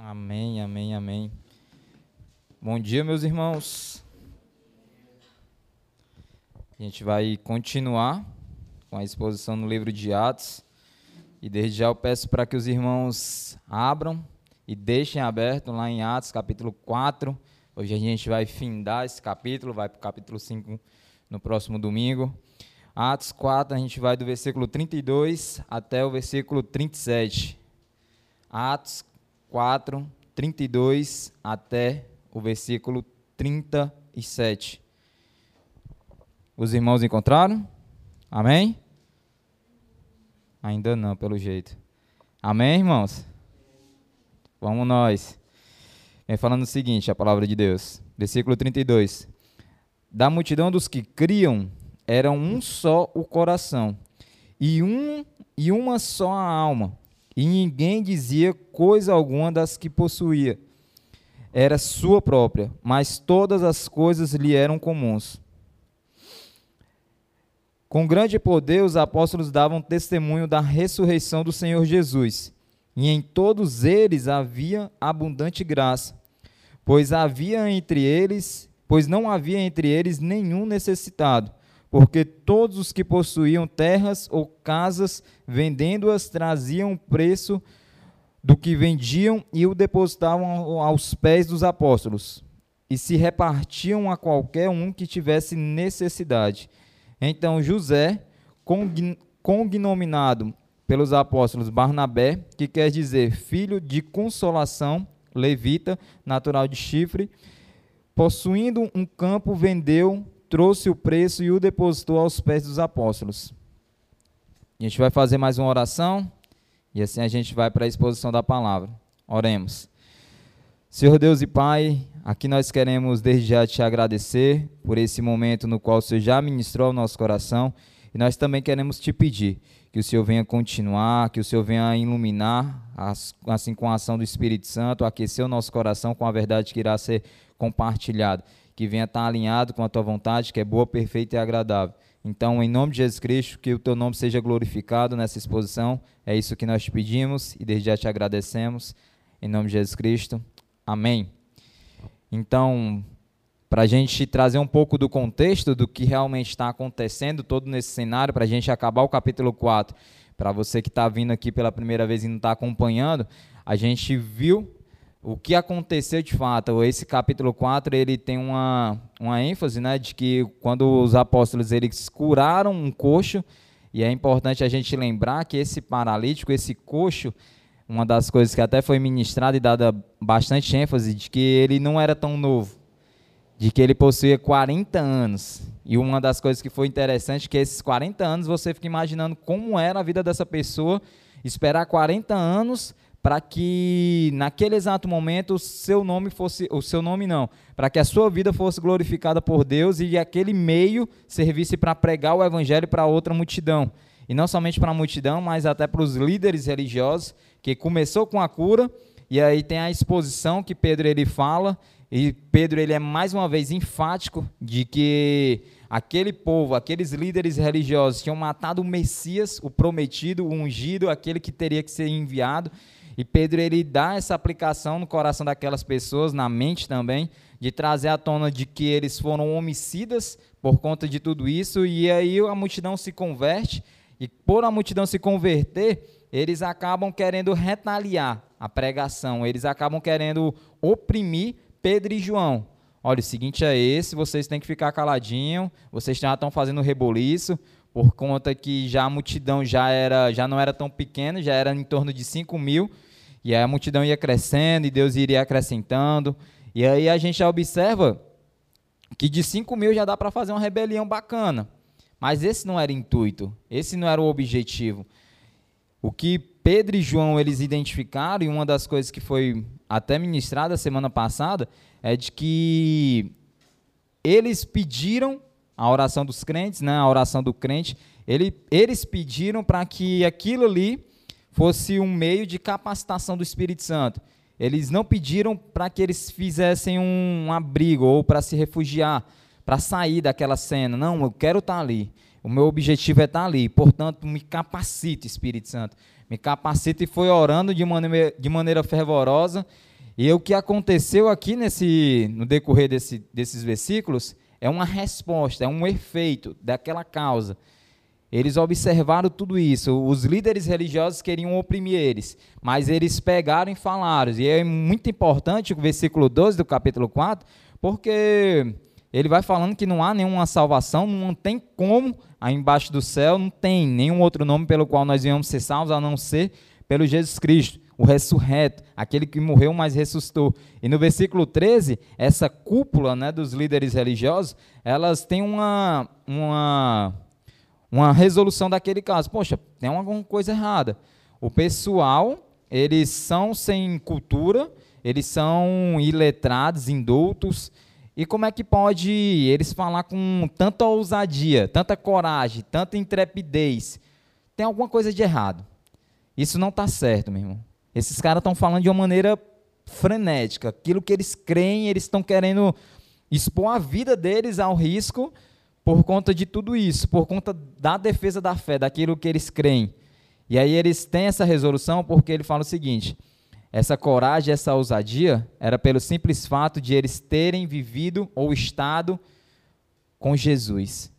Amém, amém, amém. Bom dia, meus irmãos. A gente vai continuar com a exposição no livro de Atos. E desde já eu peço para que os irmãos abram e deixem aberto lá em Atos, capítulo 4. Hoje a gente vai findar esse capítulo, vai para o capítulo 5 no próximo domingo. Atos 4, a gente vai do versículo 32 até o versículo 37. Atos 4, 32 até o versículo 37. Os irmãos encontraram? Amém? Ainda não, pelo jeito. Amém, irmãos? Vamos nós. Vem falando o seguinte, a palavra de Deus. Versículo 32. Da multidão dos que criam, era um só o coração, e, um, e uma só a alma e ninguém dizia coisa alguma das que possuía. Era sua própria, mas todas as coisas lhe eram comuns. Com grande poder, os apóstolos davam testemunho da ressurreição do Senhor Jesus, e em todos eles havia abundante graça, pois havia entre eles, pois não havia entre eles nenhum necessitado porque todos os que possuíam terras ou casas, vendendo-as, traziam o preço do que vendiam e o depositavam aos pés dos apóstolos, e se repartiam a qualquer um que tivesse necessidade. Então José, cognominado pelos apóstolos Barnabé, que quer dizer filho de consolação, levita, natural de Chifre, possuindo um campo, vendeu trouxe o preço e o depositou aos pés dos apóstolos. A gente vai fazer mais uma oração e assim a gente vai para a exposição da palavra. Oremos. Senhor Deus e Pai, aqui nós queremos desde já te agradecer por esse momento no qual o Senhor já ministrou ao nosso coração e nós também queremos te pedir que o Senhor venha continuar, que o Senhor venha iluminar, assim com a ação do Espírito Santo, aquecer o nosso coração com a verdade que irá ser compartilhada que venha estar alinhado com a tua vontade, que é boa, perfeita e agradável. Então, em nome de Jesus Cristo, que o teu nome seja glorificado nessa exposição. É isso que nós te pedimos e desde já te agradecemos. Em nome de Jesus Cristo. Amém. Então, para a gente trazer um pouco do contexto do que realmente está acontecendo todo nesse cenário, para a gente acabar o capítulo 4, para você que está vindo aqui pela primeira vez e não está acompanhando, a gente viu o que aconteceu de fato, esse capítulo 4, ele tem uma, uma ênfase, né, de que quando os apóstolos eles curaram um coxo, e é importante a gente lembrar que esse paralítico, esse coxo, uma das coisas que até foi ministrada e dada bastante ênfase, de que ele não era tão novo, de que ele possuía 40 anos. E uma das coisas que foi interessante é que esses 40 anos você fica imaginando como era a vida dessa pessoa, esperar 40 anos para que naquele exato momento o seu nome fosse, o seu nome não, para que a sua vida fosse glorificada por Deus e aquele meio servisse para pregar o evangelho para outra multidão. E não somente para a multidão, mas até para os líderes religiosos, que começou com a cura, e aí tem a exposição que Pedro ele fala, e Pedro ele é mais uma vez enfático de que aquele povo, aqueles líderes religiosos tinham matado o Messias, o prometido, o ungido, aquele que teria que ser enviado, e Pedro ele dá essa aplicação no coração daquelas pessoas, na mente também, de trazer à tona de que eles foram homicidas por conta de tudo isso, e aí a multidão se converte, e por a multidão se converter, eles acabam querendo retaliar a pregação, eles acabam querendo oprimir Pedro e João. Olha, o seguinte é esse, vocês têm que ficar caladinho, vocês já estão fazendo reboliço, por conta que já a multidão já, era, já não era tão pequena, já era em torno de 5 mil, e aí a multidão ia crescendo e Deus iria acrescentando. E aí a gente já observa que de 5 mil já dá para fazer uma rebelião bacana. Mas esse não era o intuito, esse não era o objetivo. O que Pedro e João eles identificaram, e uma das coisas que foi até ministrada semana passada, é de que eles pediram a oração dos crentes, né, a oração do crente, ele, eles pediram para que aquilo ali fosse um meio de capacitação do Espírito Santo. Eles não pediram para que eles fizessem um abrigo ou para se refugiar, para sair daquela cena. Não, eu quero estar tá ali. O meu objetivo é estar tá ali. Portanto, me capacite, Espírito Santo. Me capacite e foi orando de maneira, de maneira fervorosa. E o que aconteceu aqui nesse, no decorrer desse, desses versículos é uma resposta, é um efeito daquela causa. Eles observaram tudo isso. Os líderes religiosos queriam oprimir eles, mas eles pegaram e falaram. E é muito importante o versículo 12 do capítulo 4, porque ele vai falando que não há nenhuma salvação, não tem como, aí embaixo do céu, não tem nenhum outro nome pelo qual nós venhamos ser salvos, a não ser pelo Jesus Cristo, o ressurreto, aquele que morreu, mas ressuscitou. E no versículo 13, essa cúpula né, dos líderes religiosos, elas têm uma, uma, uma resolução daquele caso. Poxa, tem alguma coisa errada. O pessoal, eles são sem cultura, eles são iletrados, indultos, e como é que pode eles falar com tanta ousadia, tanta coragem, tanta intrepidez? Tem alguma coisa de errado. Isso não está certo, meu irmão. Esses caras estão falando de uma maneira frenética. Aquilo que eles creem, eles estão querendo expor a vida deles ao risco por conta de tudo isso, por conta da defesa da fé, daquilo que eles creem. E aí eles têm essa resolução porque ele fala o seguinte: essa coragem, essa ousadia, era pelo simples fato de eles terem vivido ou estado com Jesus.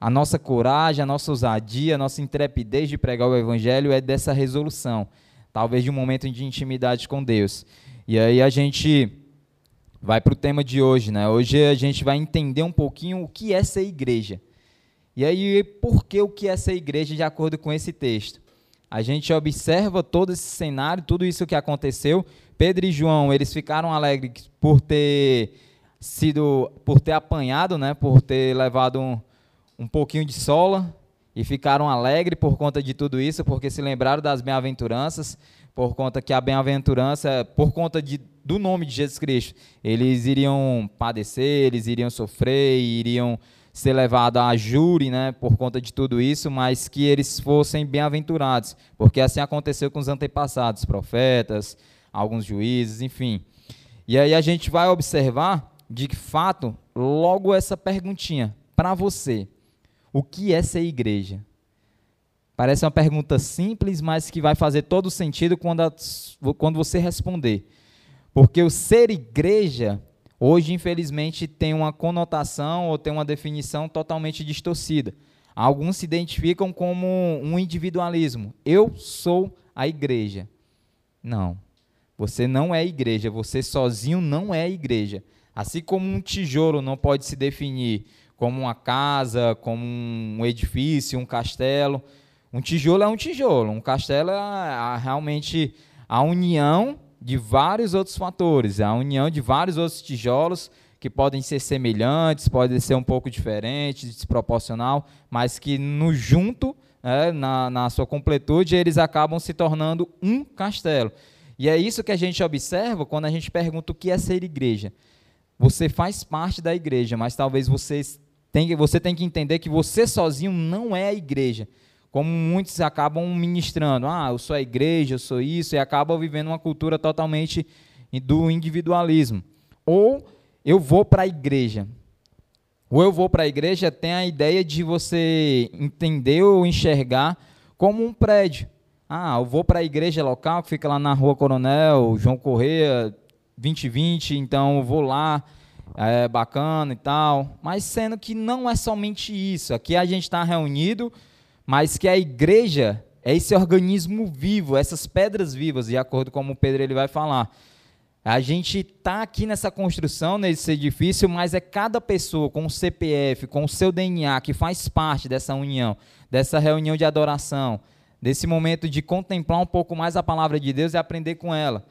A nossa coragem, a nossa ousadia, a nossa intrepidez de pregar o Evangelho é dessa resolução, talvez de um momento de intimidade com Deus. E aí a gente vai para o tema de hoje, né? Hoje a gente vai entender um pouquinho o que é ser igreja. E aí, por que o que é ser igreja de acordo com esse texto? A gente observa todo esse cenário, tudo isso que aconteceu. Pedro e João, eles ficaram alegres por ter sido, por ter apanhado, né, por ter levado um, um pouquinho de sola e ficaram alegres por conta de tudo isso, porque se lembraram das bem-aventuranças, por conta que a bem-aventurança, por conta de, do nome de Jesus Cristo, eles iriam padecer, eles iriam sofrer, iriam ser levado a júri, né, por conta de tudo isso, mas que eles fossem bem-aventurados, porque assim aconteceu com os antepassados, profetas, alguns juízes, enfim. E aí a gente vai observar, de fato, logo essa perguntinha para você: o que é ser igreja? Parece uma pergunta simples, mas que vai fazer todo sentido quando, a, quando você responder. Porque o ser igreja Hoje, infelizmente, tem uma conotação ou tem uma definição totalmente distorcida. Alguns se identificam como um individualismo. Eu sou a igreja. Não. Você não é igreja. Você sozinho não é igreja. Assim como um tijolo não pode se definir como uma casa, como um edifício, um castelo. Um tijolo é um tijolo. Um castelo é realmente a união de vários outros fatores, a união de vários outros tijolos que podem ser semelhantes, podem ser um pouco diferentes, desproporcional, mas que no junto, é, na, na sua completude, eles acabam se tornando um castelo. E é isso que a gente observa quando a gente pergunta o que é ser igreja. Você faz parte da igreja, mas talvez você tenha, você que entender que você sozinho não é a igreja como muitos acabam ministrando, ah, eu sou a igreja, eu sou isso, e acabam vivendo uma cultura totalmente do individualismo. Ou eu vou para a igreja. Ou eu vou para a igreja tem a ideia de você entender ou enxergar como um prédio. Ah, eu vou para a igreja local que fica lá na Rua Coronel João Correia 2020, então eu vou lá, é bacana e tal. Mas sendo que não é somente isso. Aqui a gente está reunido mas que a igreja é esse organismo vivo, essas pedras vivas, de acordo com o Pedro ele vai falar. A gente está aqui nessa construção, nesse edifício, mas é cada pessoa com o CPF, com o seu DNA, que faz parte dessa união, dessa reunião de adoração, desse momento de contemplar um pouco mais a palavra de Deus e aprender com ela.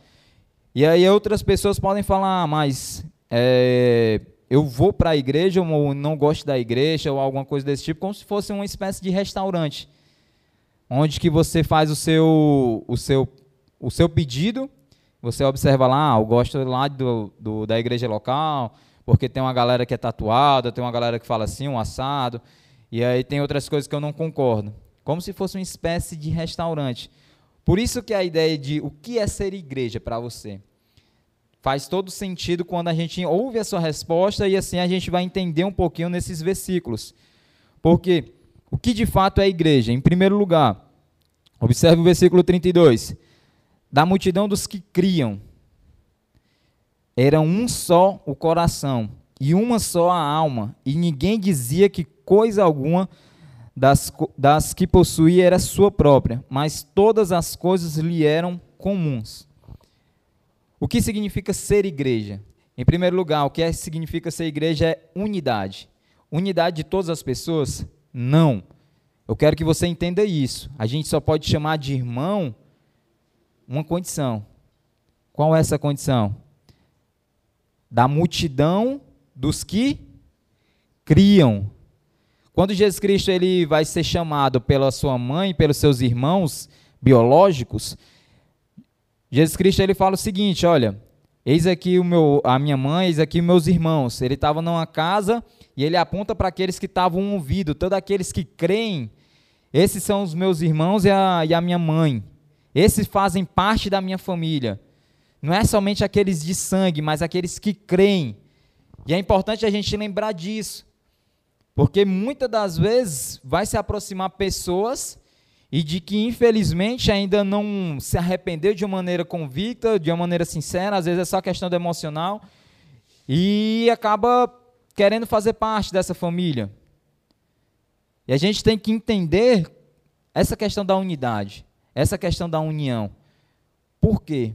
E aí outras pessoas podem falar, ah, mas é, eu vou para a igreja ou não gosto da igreja ou alguma coisa desse tipo, como se fosse uma espécie de restaurante, onde que você faz o seu, o seu, o seu pedido, você observa lá, ah, eu gosto lá do, do, da igreja local, porque tem uma galera que é tatuada, tem uma galera que fala assim, um assado, e aí tem outras coisas que eu não concordo. Como se fosse uma espécie de restaurante. Por isso que a ideia de o que é ser igreja para você faz todo sentido quando a gente ouve a sua resposta e assim a gente vai entender um pouquinho nesses versículos. Porque o que de fato é a igreja? Em primeiro lugar, observe o versículo 32. Da multidão dos que criam. Era um só o coração e uma só a alma, e ninguém dizia que coisa alguma das, das que possuía era sua própria, mas todas as coisas lhe eram comuns. O que significa ser igreja? Em primeiro lugar, o que é, significa ser igreja é unidade. Unidade de todas as pessoas? Não. Eu quero que você entenda isso. A gente só pode chamar de irmão uma condição. Qual é essa condição? Da multidão dos que criam. Quando Jesus Cristo ele vai ser chamado pela sua mãe, pelos seus irmãos biológicos, Jesus Cristo ele fala o seguinte, olha, eis aqui o meu, a minha mãe, eis aqui meus irmãos. Ele estava numa casa e ele aponta para aqueles que estavam ouvindo, todos aqueles que creem, esses são os meus irmãos e a, e a minha mãe. Esses fazem parte da minha família. Não é somente aqueles de sangue, mas aqueles que creem. E é importante a gente lembrar disso. Porque muitas das vezes vai se aproximar pessoas e de que infelizmente ainda não se arrependeu de uma maneira convicta, de uma maneira sincera, às vezes é só questão emocional e acaba querendo fazer parte dessa família. E a gente tem que entender essa questão da unidade, essa questão da união. Por quê?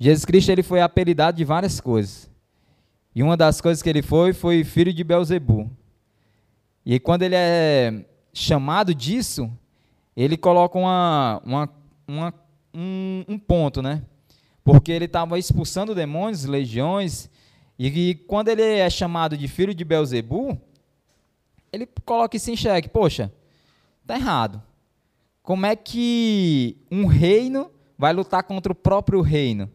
Jesus Cristo ele foi apelidado de várias coisas. E uma das coisas que ele foi foi filho de Belzebu. E quando ele é chamado disso, ele coloca uma, uma, uma um, um, ponto, né? Porque ele estava expulsando demônios, legiões, e, e, quando ele é chamado de filho de Belzebu, ele coloca isso em xeque. Poxa, tá errado. Como é que um reino vai lutar contra o próprio reino?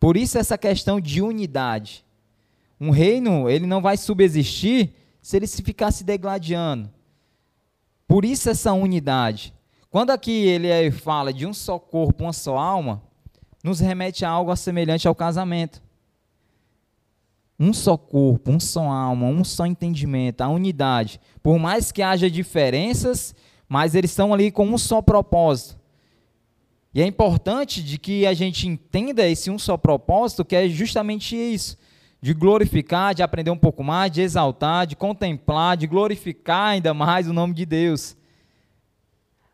Por isso essa questão de unidade. Um reino, ele não vai subsistir se ele se ficar se degladiando. Por isso essa unidade. Quando aqui ele fala de um só corpo, uma só alma, nos remete a algo semelhante ao casamento. Um só corpo, um só alma, um só entendimento, a unidade. Por mais que haja diferenças, mas eles estão ali com um só propósito. E é importante de que a gente entenda esse um só propósito, que é justamente isso de glorificar, de aprender um pouco mais, de exaltar, de contemplar, de glorificar ainda mais o nome de Deus.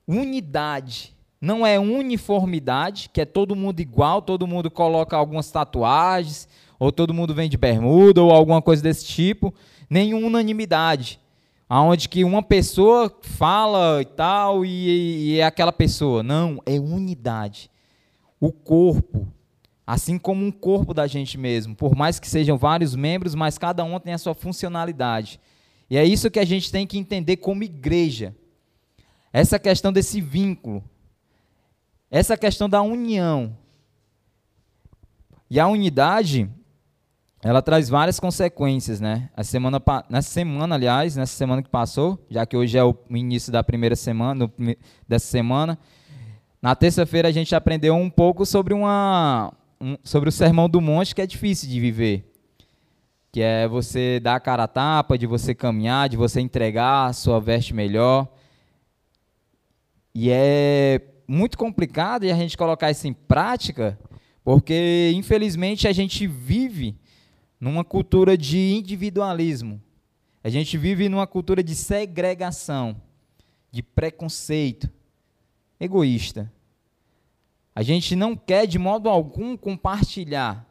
Unidade. Não é uniformidade, que é todo mundo igual, todo mundo coloca algumas tatuagens, ou todo mundo vem de bermuda, ou alguma coisa desse tipo. Nem unanimidade, aonde que uma pessoa fala e tal, e, e é aquela pessoa. Não, é unidade. O corpo, Assim como um corpo da gente mesmo, por mais que sejam vários membros, mas cada um tem a sua funcionalidade. E é isso que a gente tem que entender como igreja. Essa questão desse vínculo. Essa questão da união. E a unidade, ela traz várias consequências, né? A semana, nessa semana, aliás, nessa semana que passou, já que hoje é o início da primeira semana, dessa semana, na terça-feira a gente aprendeu um pouco sobre uma, um, sobre o sermão do monte que é difícil de viver. Que é você dar a cara a tapa, de você caminhar, de você entregar a sua veste melhor. E é muito complicado a gente colocar isso em prática, porque infelizmente a gente vive numa cultura de individualismo. A gente vive numa cultura de segregação, de preconceito, egoísta. A gente não quer de modo algum compartilhar.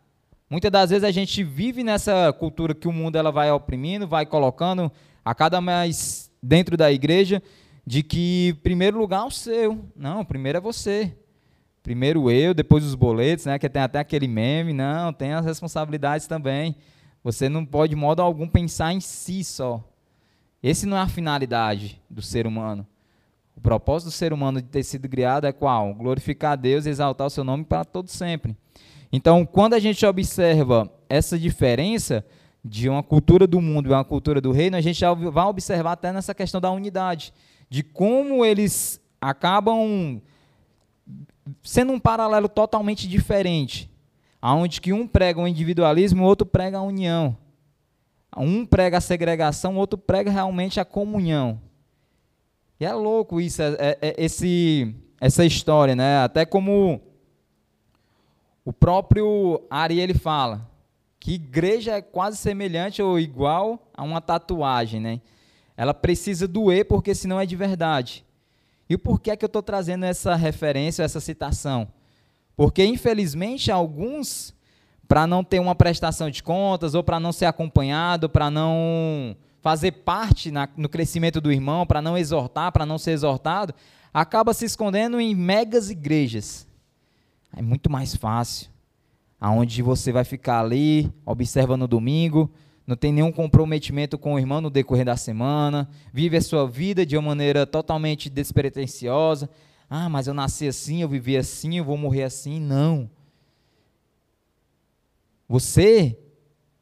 Muitas das vezes a gente vive nessa cultura que o mundo ela vai oprimindo, vai colocando a cada mais dentro da igreja de que primeiro lugar é o seu. Não, primeiro é você. Primeiro eu, depois os boletos, né, que tem até aquele meme, não, tem as responsabilidades também. Você não pode de modo algum pensar em si só. Esse não é a finalidade do ser humano. O propósito do ser humano de ter sido criado é qual? Glorificar a Deus e exaltar o seu nome para todo sempre. Então, quando a gente observa essa diferença de uma cultura do mundo e uma cultura do reino, a gente já vai observar até nessa questão da unidade, de como eles acabam sendo um paralelo totalmente diferente, aonde que um prega o individualismo o outro prega a união. Um prega a segregação, o outro prega realmente a comunhão. E é louco isso, é, é, é, esse, essa história, né? Até como o próprio Ari ele fala, que igreja é quase semelhante ou igual a uma tatuagem, né? Ela precisa doer porque senão é de verdade. E por que é que eu estou trazendo essa referência, essa citação? Porque, infelizmente, alguns, para não ter uma prestação de contas, ou para não ser acompanhado, para não fazer parte na, no crescimento do irmão, para não exortar, para não ser exortado, acaba se escondendo em megas igrejas. É muito mais fácil. Aonde você vai ficar ali, observa no domingo, não tem nenhum comprometimento com o irmão no decorrer da semana, vive a sua vida de uma maneira totalmente despretensiosa. Ah, mas eu nasci assim, eu vivi assim, eu vou morrer assim. Não. Você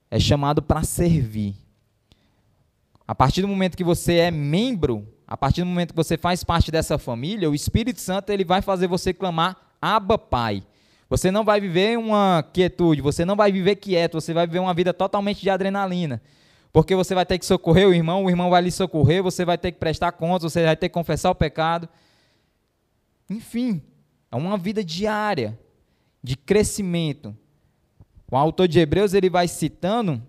é chamado para servir. A partir do momento que você é membro, a partir do momento que você faz parte dessa família, o Espírito Santo ele vai fazer você clamar Abba Pai. Você não vai viver uma quietude, você não vai viver quieto, você vai viver uma vida totalmente de adrenalina. Porque você vai ter que socorrer o irmão, o irmão vai lhe socorrer, você vai ter que prestar contas, você vai ter que confessar o pecado. Enfim, é uma vida diária de crescimento. O autor de Hebreus ele vai citando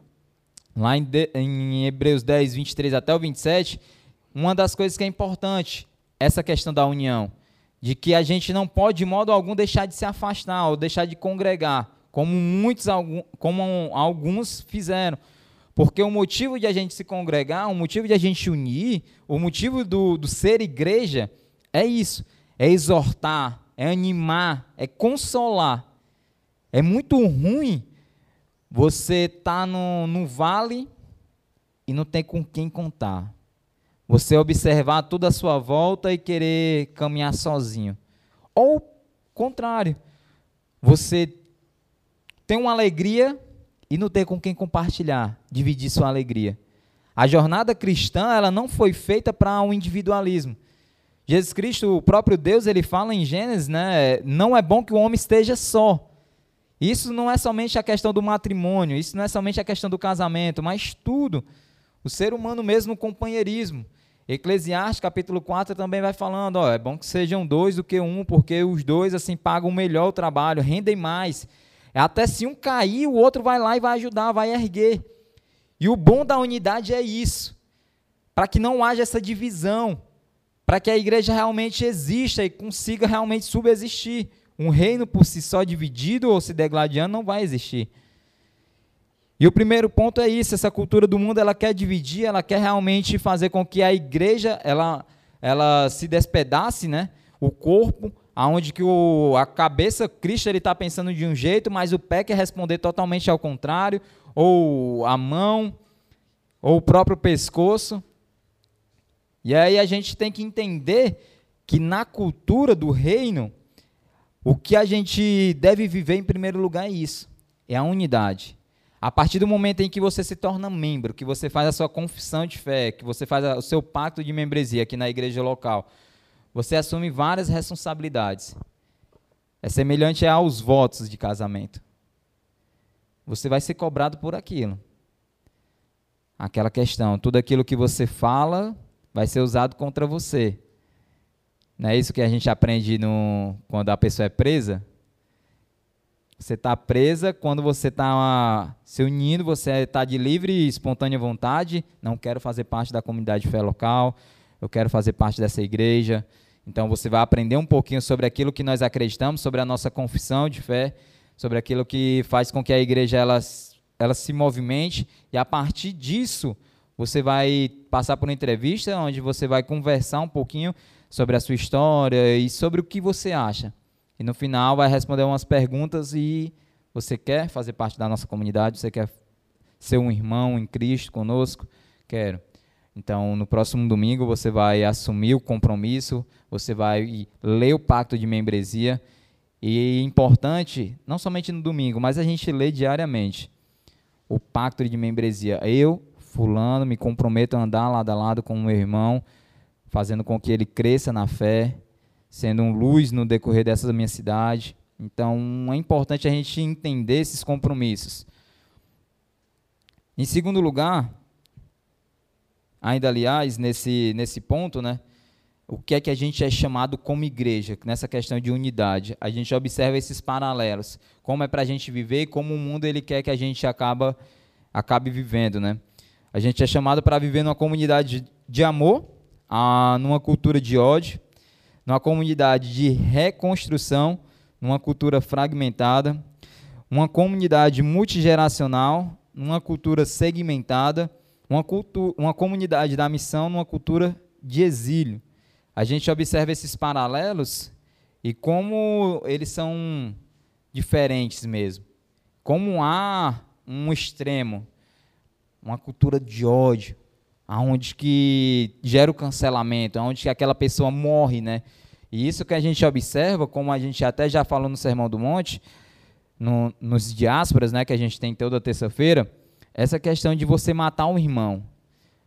lá em, de, em Hebreus 10, 23 até o 27, uma das coisas que é importante, essa questão da união, de que a gente não pode de modo algum deixar de se afastar ou deixar de congregar, como muitos como alguns fizeram. Porque o motivo de a gente se congregar, o motivo de a gente unir, o motivo do, do ser igreja é isso: é exortar, é animar, é consolar. É muito ruim você está no, no vale e não tem com quem contar. Você observar toda a sua volta e querer caminhar sozinho. Ou contrário, você tem uma alegria e não ter com quem compartilhar, dividir sua alegria. A jornada cristã, ela não foi feita para um individualismo. Jesus Cristo, o próprio Deus, ele fala em Gênesis, né, não é bom que o homem esteja só. Isso não é somente a questão do matrimônio, isso não é somente a questão do casamento, mas tudo. O ser humano mesmo, o companheirismo. Eclesiastes capítulo 4 também vai falando, ó, é bom que sejam dois do que um, porque os dois assim pagam melhor o trabalho, rendem mais. Até se um cair, o outro vai lá e vai ajudar, vai erguer. E o bom da unidade é isso, para que não haja essa divisão, para que a igreja realmente exista e consiga realmente subsistir. Um reino por si só dividido ou se degladiando não vai existir. E o primeiro ponto é isso, essa cultura do mundo, ela quer dividir, ela quer realmente fazer com que a igreja, ela, ela se despedace, né? O corpo, aonde que o, a cabeça, Cristo ele está pensando de um jeito, mas o pé quer responder totalmente ao contrário, ou a mão, ou o próprio pescoço. E aí a gente tem que entender que na cultura do reino, o que a gente deve viver em primeiro lugar é isso: é a unidade. A partir do momento em que você se torna membro, que você faz a sua confissão de fé, que você faz o seu pacto de membresia aqui na igreja local, você assume várias responsabilidades. É semelhante aos votos de casamento. Você vai ser cobrado por aquilo. Aquela questão, tudo aquilo que você fala vai ser usado contra você. Não é isso que a gente aprende no, quando a pessoa é presa? Você está presa quando você está se unindo, você está de livre e espontânea vontade. Não quero fazer parte da comunidade de fé local, eu quero fazer parte dessa igreja. Então você vai aprender um pouquinho sobre aquilo que nós acreditamos, sobre a nossa confissão de fé, sobre aquilo que faz com que a igreja ela, ela se movimente. E a partir disso, você vai passar por uma entrevista onde você vai conversar um pouquinho sobre a sua história e sobre o que você acha. E no final vai responder umas perguntas e você quer fazer parte da nossa comunidade, você quer ser um irmão em Cristo conosco? Quero. Então, no próximo domingo você vai assumir o compromisso, você vai ler o pacto de membresia. E é importante, não somente no domingo, mas a gente lê diariamente o pacto de membresia. Eu, fulano, me comprometo a andar lado a lado com o meu irmão fazendo com que ele cresça na fé, sendo um luz no decorrer dessa minha cidade. Então, é importante a gente entender esses compromissos. Em segundo lugar, ainda aliás, nesse, nesse ponto, né, o que é que a gente é chamado como igreja, nessa questão de unidade. A gente observa esses paralelos, como é para a gente viver e como o mundo ele quer que a gente acaba, acabe vivendo. Né? A gente é chamado para viver numa comunidade de amor, a, numa cultura de ódio, numa comunidade de reconstrução, numa cultura fragmentada, uma comunidade multigeracional, numa cultura segmentada, uma, cultu uma comunidade da missão, numa cultura de exílio a gente observa esses paralelos e como eles são diferentes mesmo. Como há um extremo, uma cultura de ódio, aonde que gera o cancelamento, aonde que aquela pessoa morre, né? E isso que a gente observa, como a gente até já falou no Sermão do Monte, no, nos diásporas, né, que a gente tem toda terça-feira, essa questão de você matar um irmão.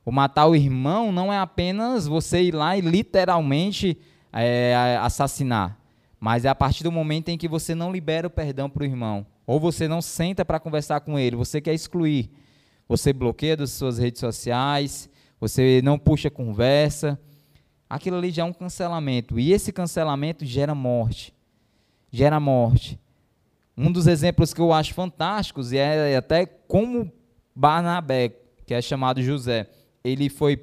O matar o irmão não é apenas você ir lá e literalmente é, assassinar, mas é a partir do momento em que você não libera o perdão para o irmão, ou você não senta para conversar com ele, você quer excluir, você bloqueia das suas redes sociais, você não puxa conversa, aquilo ali já é um cancelamento, e esse cancelamento gera morte, gera morte. Um dos exemplos que eu acho fantásticos, e é até como Barnabé, que é chamado José, ele foi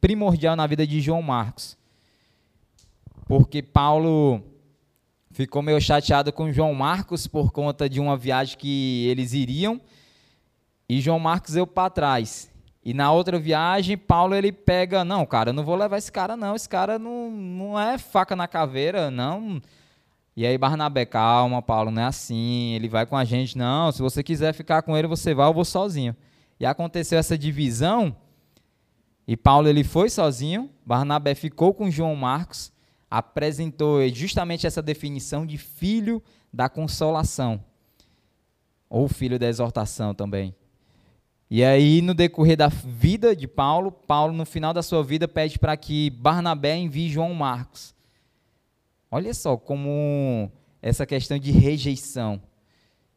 primordial na vida de João Marcos. Porque Paulo ficou meio chateado com João Marcos por conta de uma viagem que eles iriam e João Marcos eu para trás. E na outra viagem, Paulo ele pega, não, cara, eu não vou levar esse cara não, esse cara não, não é faca na caveira, não. E aí Barnabé, calma, Paulo, não é assim, ele vai com a gente, não, se você quiser ficar com ele, você vai, eu vou sozinho. E aconteceu essa divisão, e Paulo ele foi sozinho, Barnabé ficou com João Marcos, apresentou justamente essa definição de filho da consolação, ou filho da exortação também. E aí, no decorrer da vida de Paulo, Paulo, no final da sua vida, pede para que Barnabé envie João Marcos. Olha só como essa questão de rejeição.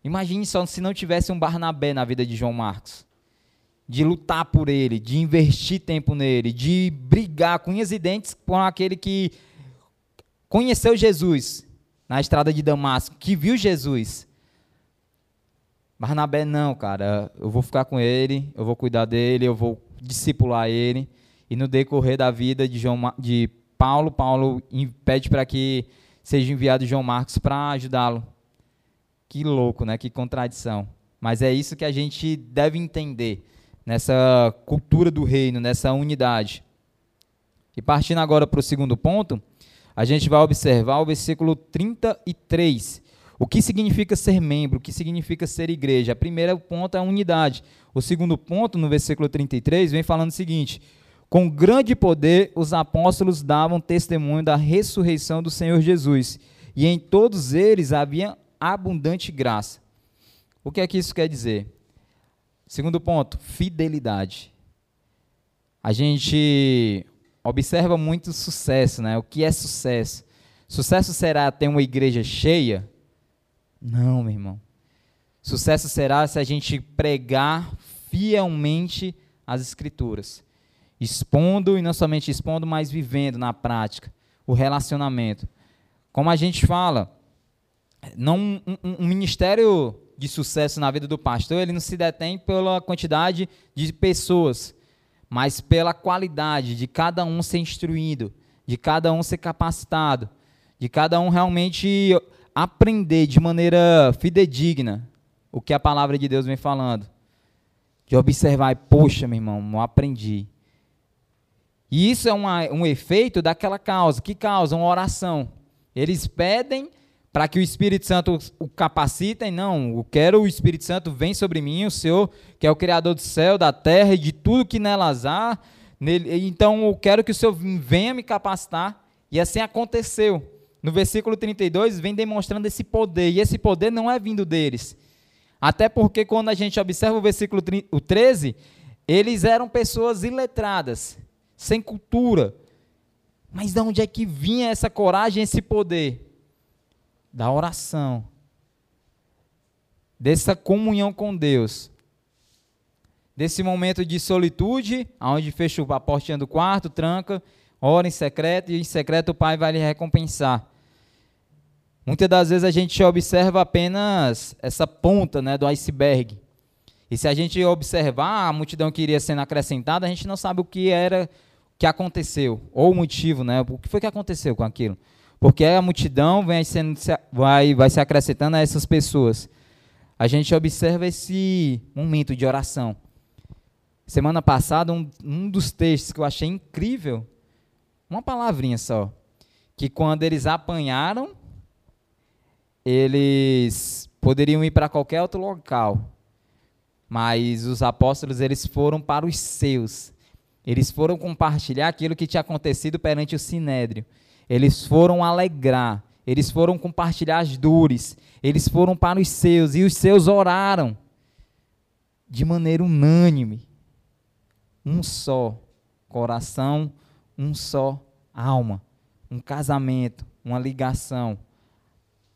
Imagine só se não tivesse um Barnabé na vida de João Marcos de lutar por ele, de investir tempo nele, de brigar com unhas e dentes com aquele que conheceu Jesus na estrada de Damasco, que viu Jesus. Barnabé, não, cara, eu vou ficar com ele, eu vou cuidar dele, eu vou discipular ele. E no decorrer da vida de, João, de Paulo, Paulo pede para que seja enviado João Marcos para ajudá-lo. Que louco, né? Que contradição. Mas é isso que a gente deve entender nessa cultura do reino, nessa unidade. E partindo agora para o segundo ponto, a gente vai observar o versículo 33. O que significa ser membro? O que significa ser igreja? O primeiro ponto é a unidade. O segundo ponto, no versículo 33, vem falando o seguinte: Com grande poder os apóstolos davam testemunho da ressurreição do Senhor Jesus, e em todos eles havia abundante graça. O que é que isso quer dizer? Segundo ponto, fidelidade. A gente observa muito sucesso, né? O que é sucesso? Sucesso será ter uma igreja cheia? Não, meu irmão. Sucesso será se a gente pregar fielmente as escrituras, expondo e não somente expondo, mas vivendo na prática o relacionamento. Como a gente fala, não um, um, ministério de sucesso na vida do pastor, ele não se detém pela quantidade de pessoas, mas pela qualidade de cada um ser instruído, de cada um ser capacitado, de cada um realmente aprender de maneira fidedigna o que a palavra de Deus vem falando. De observar, poxa, meu irmão, não aprendi. E isso é uma, um efeito daquela causa. Que causa? Uma oração. Eles pedem para que o Espírito Santo o capacitem, não, eu quero o Espírito Santo vem sobre mim, o Senhor, que é o Criador do céu, da terra e de tudo que nelas há, nele, então eu quero que o Senhor venha me capacitar, e assim aconteceu. No versículo 32 vem demonstrando esse poder, e esse poder não é vindo deles. Até porque quando a gente observa o versículo 13, eles eram pessoas iletradas, sem cultura. Mas de onde é que vinha essa coragem, esse poder? da oração, dessa comunhão com Deus, desse momento de solitude, onde fecha a portinha do quarto, tranca, ora em secreto e em secreto o Pai vai lhe recompensar. Muitas das vezes a gente observa apenas essa ponta né, do iceberg. E se a gente observar a multidão que iria sendo acrescentada, a gente não sabe o que era, que aconteceu, ou o motivo, né? O que foi que aconteceu com aquilo? Porque a multidão vem sendo, vai, vai se acrescentando a essas pessoas. A gente observa esse momento de oração. Semana passada, um, um dos textos que eu achei incrível, uma palavrinha só, que quando eles apanharam, eles poderiam ir para qualquer outro local, mas os apóstolos eles foram para os seus. Eles foram compartilhar aquilo que tinha acontecido perante o sinédrio. Eles foram alegrar, eles foram compartilhar as dores, eles foram para os seus e os seus oraram de maneira unânime. Um só coração, um só alma, um casamento, uma ligação.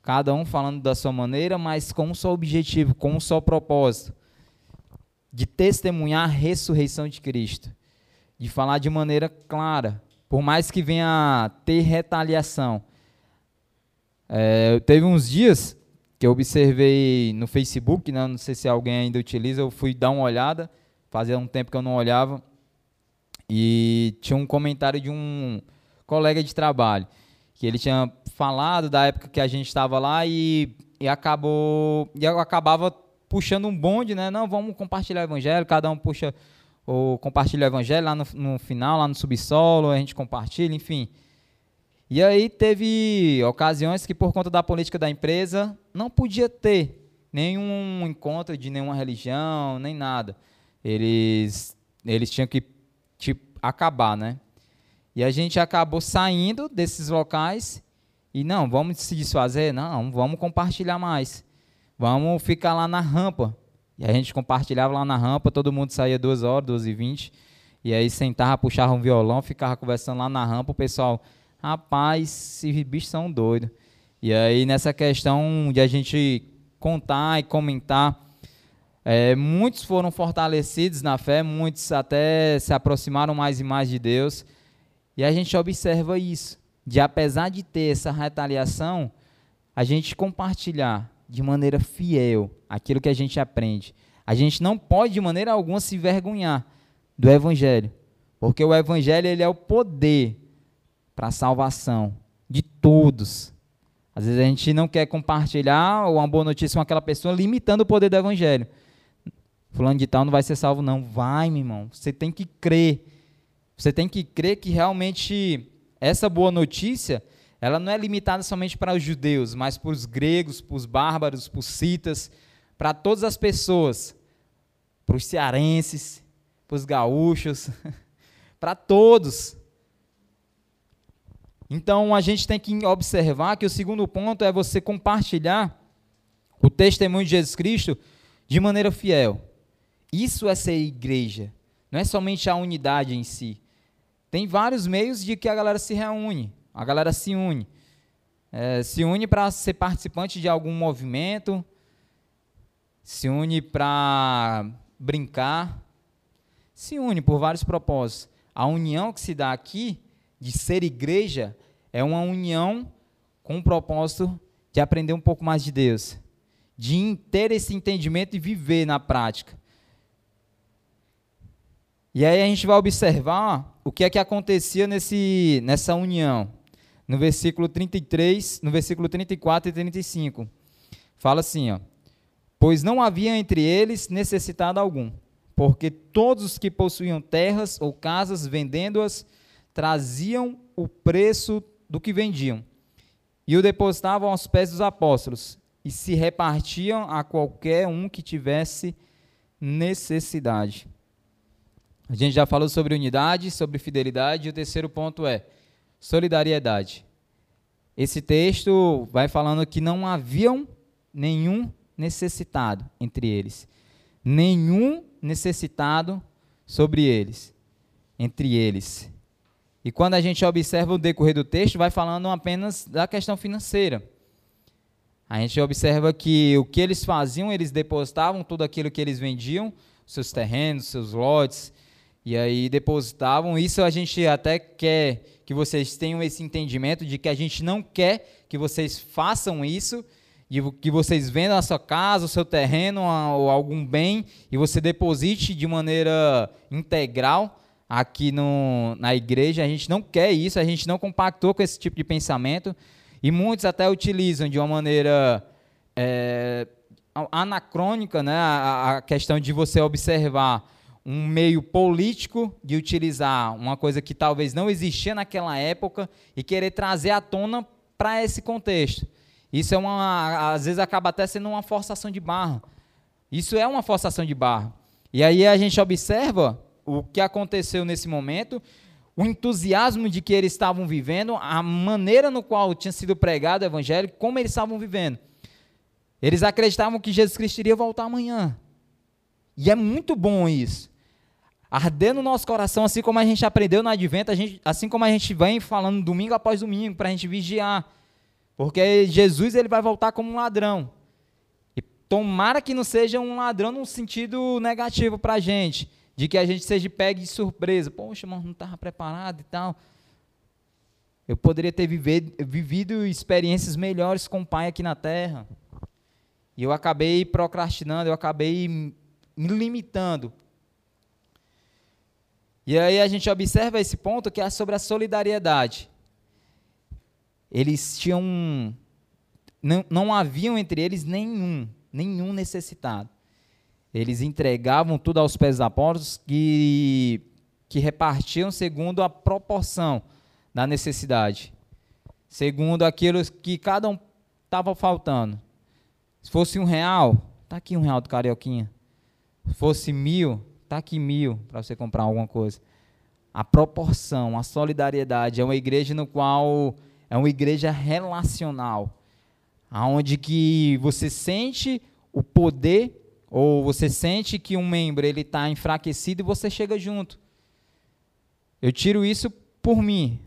Cada um falando da sua maneira, mas com um só objetivo, com um só propósito, de testemunhar a ressurreição de Cristo, de falar de maneira clara, por mais que venha ter retaliação. É, teve uns dias que eu observei no Facebook, né, não sei se alguém ainda utiliza, eu fui dar uma olhada, fazia um tempo que eu não olhava, e tinha um comentário de um colega de trabalho, que ele tinha falado da época que a gente estava lá e, e acabou e acabava puxando um bonde, né? Não, vamos compartilhar o evangelho, cada um puxa ou compartilha o evangelho lá no, no final, lá no subsolo, a gente compartilha, enfim. E aí teve ocasiões que por conta da política da empresa não podia ter nenhum encontro de nenhuma religião, nem nada. Eles eles tinham que tipo, acabar, né? E a gente acabou saindo desses locais e não, vamos se desfazer? Não, vamos compartilhar mais. Vamos ficar lá na rampa. E a gente compartilhava lá na rampa, todo mundo saía duas horas, duas e vinte. E aí sentava, puxava um violão, ficava conversando lá na rampa. O pessoal, rapaz, esses bichos são doidos. E aí nessa questão de a gente contar e comentar, é, muitos foram fortalecidos na fé, muitos até se aproximaram mais e mais de Deus. E a gente observa isso de apesar de ter essa retaliação, a gente compartilhar de maneira fiel aquilo que a gente aprende. A gente não pode de maneira alguma se vergonhar do evangelho, porque o evangelho ele é o poder para a salvação de todos. Às vezes a gente não quer compartilhar uma boa notícia com aquela pessoa limitando o poder do evangelho. Fulano de tal não vai ser salvo não. Vai, meu irmão. Você tem que crer. Você tem que crer que realmente essa boa notícia, ela não é limitada somente para os judeus, mas para os gregos, para os bárbaros, para os citas, para todas as pessoas, para os cearenses, para os gaúchos, para todos. Então a gente tem que observar que o segundo ponto é você compartilhar o testemunho de Jesus Cristo de maneira fiel. Isso é ser igreja, não é somente a unidade em si, tem vários meios de que a galera se reúne, a galera se une. É, se une para ser participante de algum movimento, se une para brincar, se une por vários propósitos. A união que se dá aqui, de ser igreja, é uma união com o propósito de aprender um pouco mais de Deus, de ter esse entendimento e viver na prática. E aí a gente vai observar o que é que acontecia nesse, nessa união. No versículo 33, no versículo 34 e 35. Fala assim, ó: Pois não havia entre eles necessitado algum, porque todos os que possuíam terras ou casas, vendendo-as, traziam o preço do que vendiam e o depositavam aos pés dos apóstolos e se repartiam a qualquer um que tivesse necessidade. A gente já falou sobre unidade, sobre fidelidade, e o terceiro ponto é solidariedade. Esse texto vai falando que não haviam nenhum necessitado entre eles. Nenhum necessitado sobre eles, entre eles. E quando a gente observa o decorrer do texto, vai falando apenas da questão financeira. A gente observa que o que eles faziam, eles depositavam tudo aquilo que eles vendiam, seus terrenos, seus lotes, E aí depositavam. Isso a gente até quer que vocês tenham esse entendimento de que a gente não quer que vocês façam isso, de que vocês vendam a sua casa, o seu terreno ou algum bem e você deposite de maneira integral aqui no, na igreja. A gente não quer isso, a gente não compactou com esse tipo de pensamento. E muitos até utilizam de uma maneira é, anacrônica né, a, a questão de você observar um meio político de utilizar uma coisa que talvez não existia naquela época e querer trazer à tona para esse contexto. Isso é uma, às vezes acaba até sendo uma forçação de barra. Isso é uma forçação de barra. E aí a gente observa o que aconteceu nesse momento, o entusiasmo de que eles estavam vivendo, a maneira no qual tinha sido pregado o evangelho, como eles estavam vivendo. Eles acreditavam que Jesus Cristo iria voltar amanhã. E é muito bom isso arder no nosso coração, assim como a gente aprendeu no advento, gente, assim como a gente vem falando domingo após domingo, para a gente vigiar. Porque Jesus ele vai voltar como um ladrão. E tomara que não seja um ladrão num sentido negativo para a gente, de que a gente seja pegue de surpresa. Poxa, mas não estava preparado e tal. Eu poderia ter vivido, vivido experiências melhores com o Pai aqui na Terra. E eu acabei procrastinando, eu acabei me limitando e aí a gente observa esse ponto que é sobre a solidariedade. Eles tinham. Não, não haviam entre eles nenhum, nenhum necessitado. Eles entregavam tudo aos pés dos apóstolos que, que repartiam segundo a proporção da necessidade. Segundo aquilo que cada um estava faltando. Se fosse um real, tá aqui um real do Carioquinha. Se fosse mil, Está aqui mil para você comprar alguma coisa. A proporção, a solidariedade é uma igreja no qual é uma igreja relacional, aonde que você sente o poder ou você sente que um membro ele está enfraquecido e você chega junto. Eu tiro isso por mim.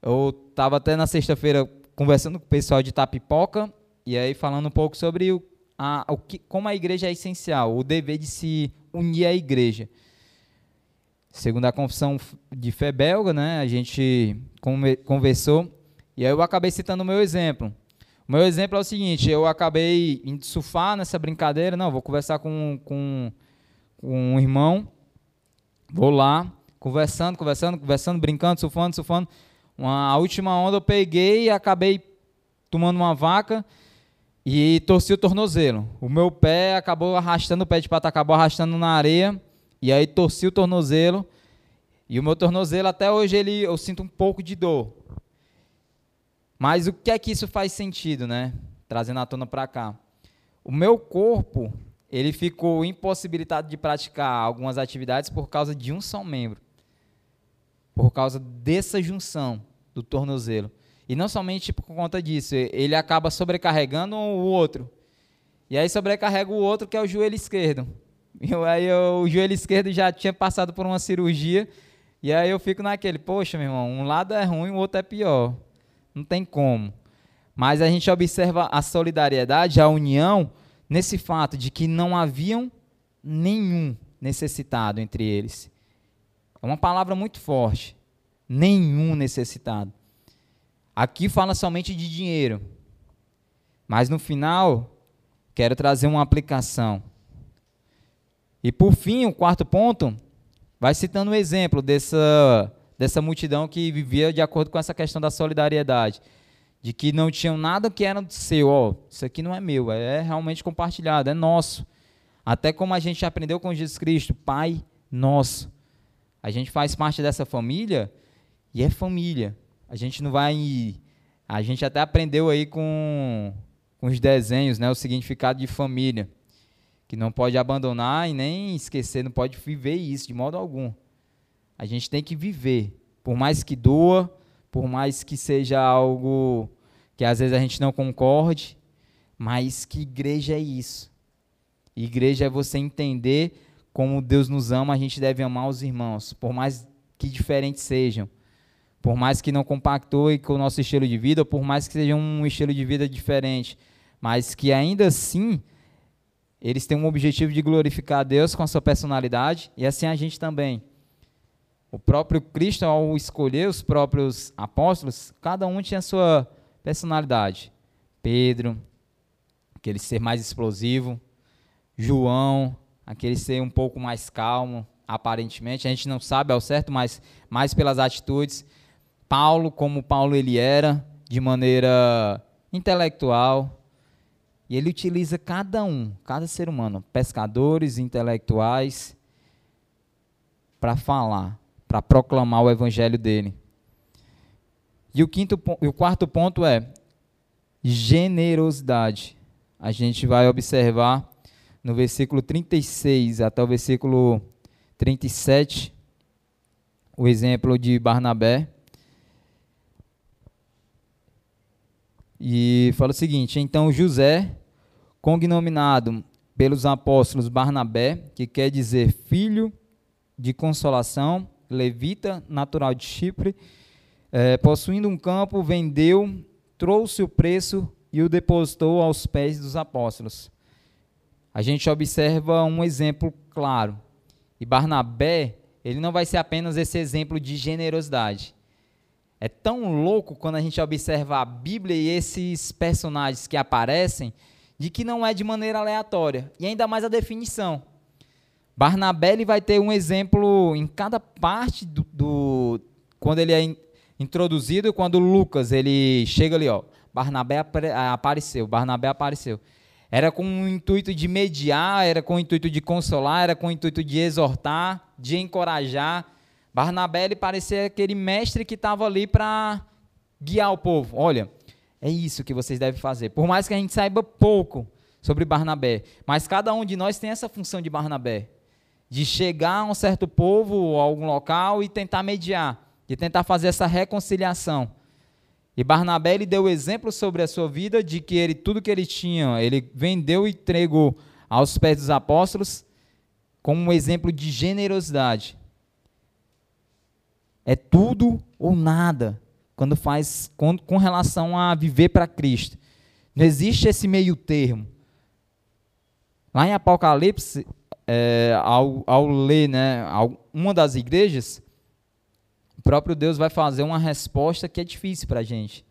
Eu estava até na sexta-feira conversando com o pessoal de Tapipoca e aí falando um pouco sobre o, a, o que, como a igreja é essencial, o dever de se unir a igreja. Segundo a confissão de fé belga, né, a gente conversou, e aí eu acabei citando o meu exemplo. O meu exemplo é o seguinte, eu acabei indo surfar nessa brincadeira, não, vou conversar com, com, com um irmão, vou lá, conversando, conversando, conversando, brincando, surfando, surfando. Uma, a última onda eu peguei e acabei tomando uma vaca, e torci o tornozelo. O meu pé acabou arrastando, o pé de pato acabou arrastando na areia, e aí torci o tornozelo. E o meu tornozelo até hoje ele eu sinto um pouco de dor. Mas o que é que isso faz sentido, né? Trazendo a tona para cá. O meu corpo, ele ficou impossibilitado de praticar algumas atividades por causa de um só membro. Por causa dessa junção do tornozelo. E não somente por conta disso, ele acaba sobrecarregando o outro. E aí sobrecarrega o outro, que é o joelho esquerdo. E aí eu, o joelho esquerdo já tinha passado por uma cirurgia. E aí eu fico naquele, poxa, meu irmão, um lado é ruim, o outro é pior. Não tem como. Mas a gente observa a solidariedade, a união, nesse fato de que não haviam nenhum necessitado entre eles. É uma palavra muito forte. Nenhum necessitado. Aqui fala somente de dinheiro. Mas no final, quero trazer uma aplicação. E por fim, o quarto ponto, vai citando um exemplo dessa, dessa multidão que vivia de acordo com essa questão da solidariedade. De que não tinham nada que era seu. Ó, isso aqui não é meu, é realmente compartilhado, é nosso. Até como a gente aprendeu com Jesus Cristo, Pai nosso. A gente faz parte dessa família e é família. A gente não vai. A gente até aprendeu aí com, com os desenhos, né, o significado de família. Que não pode abandonar e nem esquecer, não pode viver isso de modo algum. A gente tem que viver. Por mais que doa, por mais que seja algo que às vezes a gente não concorde, mas que igreja é isso? Igreja é você entender como Deus nos ama, a gente deve amar os irmãos, por mais que diferentes sejam por mais que não compactue com o nosso estilo de vida, por mais que seja um estilo de vida diferente, mas que ainda assim eles têm um objetivo de glorificar a Deus com a sua personalidade, e assim a gente também. o próprio Cristo, ao escolher os próprios apóstolos, cada um tinha a sua personalidade. Pedro, aquele ser mais explosivo. João, aquele ser um pouco mais calmo, aparentemente. A gente não sabe ao certo, mas mais pelas atitudes. Paulo, como Paulo ele era, de maneira intelectual. E ele utiliza cada um, cada ser humano, pescadores, intelectuais, para falar, para proclamar o evangelho dele. E o, quinto, o quarto ponto é generosidade. A gente vai observar no versículo 36 até o versículo 37 o exemplo de Barnabé. E fala o seguinte: então José, cognominado pelos apóstolos Barnabé, que quer dizer filho de consolação, levita, natural de Chipre, é, possuindo um campo, vendeu, trouxe o preço e o depositou aos pés dos apóstolos. A gente observa um exemplo claro. E Barnabé, ele não vai ser apenas esse exemplo de generosidade. É tão louco quando a gente observa a Bíblia e esses personagens que aparecem, de que não é de maneira aleatória. E ainda mais a definição. Barnabé ele vai ter um exemplo em cada parte do, do quando ele é in, introduzido, quando Lucas ele chega ali, ó, Barnabé apareceu, Barnabé apareceu. Era com o intuito de mediar, era com o intuito de consolar, era com o intuito de exortar, de encorajar. Barnabé ele parecia aquele mestre que estava ali para guiar o povo. Olha, é isso que vocês devem fazer. Por mais que a gente saiba pouco sobre Barnabé, mas cada um de nós tem essa função de Barnabé, de chegar a um certo povo ou a algum local e tentar mediar, de tentar fazer essa reconciliação. E Barnabé ele deu exemplo sobre a sua vida de que ele tudo que ele tinha, ele vendeu e entregou aos pés dos apóstolos como um exemplo de generosidade. É tudo ou nada quando faz com, com relação a viver para Cristo. Não existe esse meio termo. Lá em Apocalipse, é, ao, ao ler né, uma das igrejas, o próprio Deus vai fazer uma resposta que é difícil para a gente.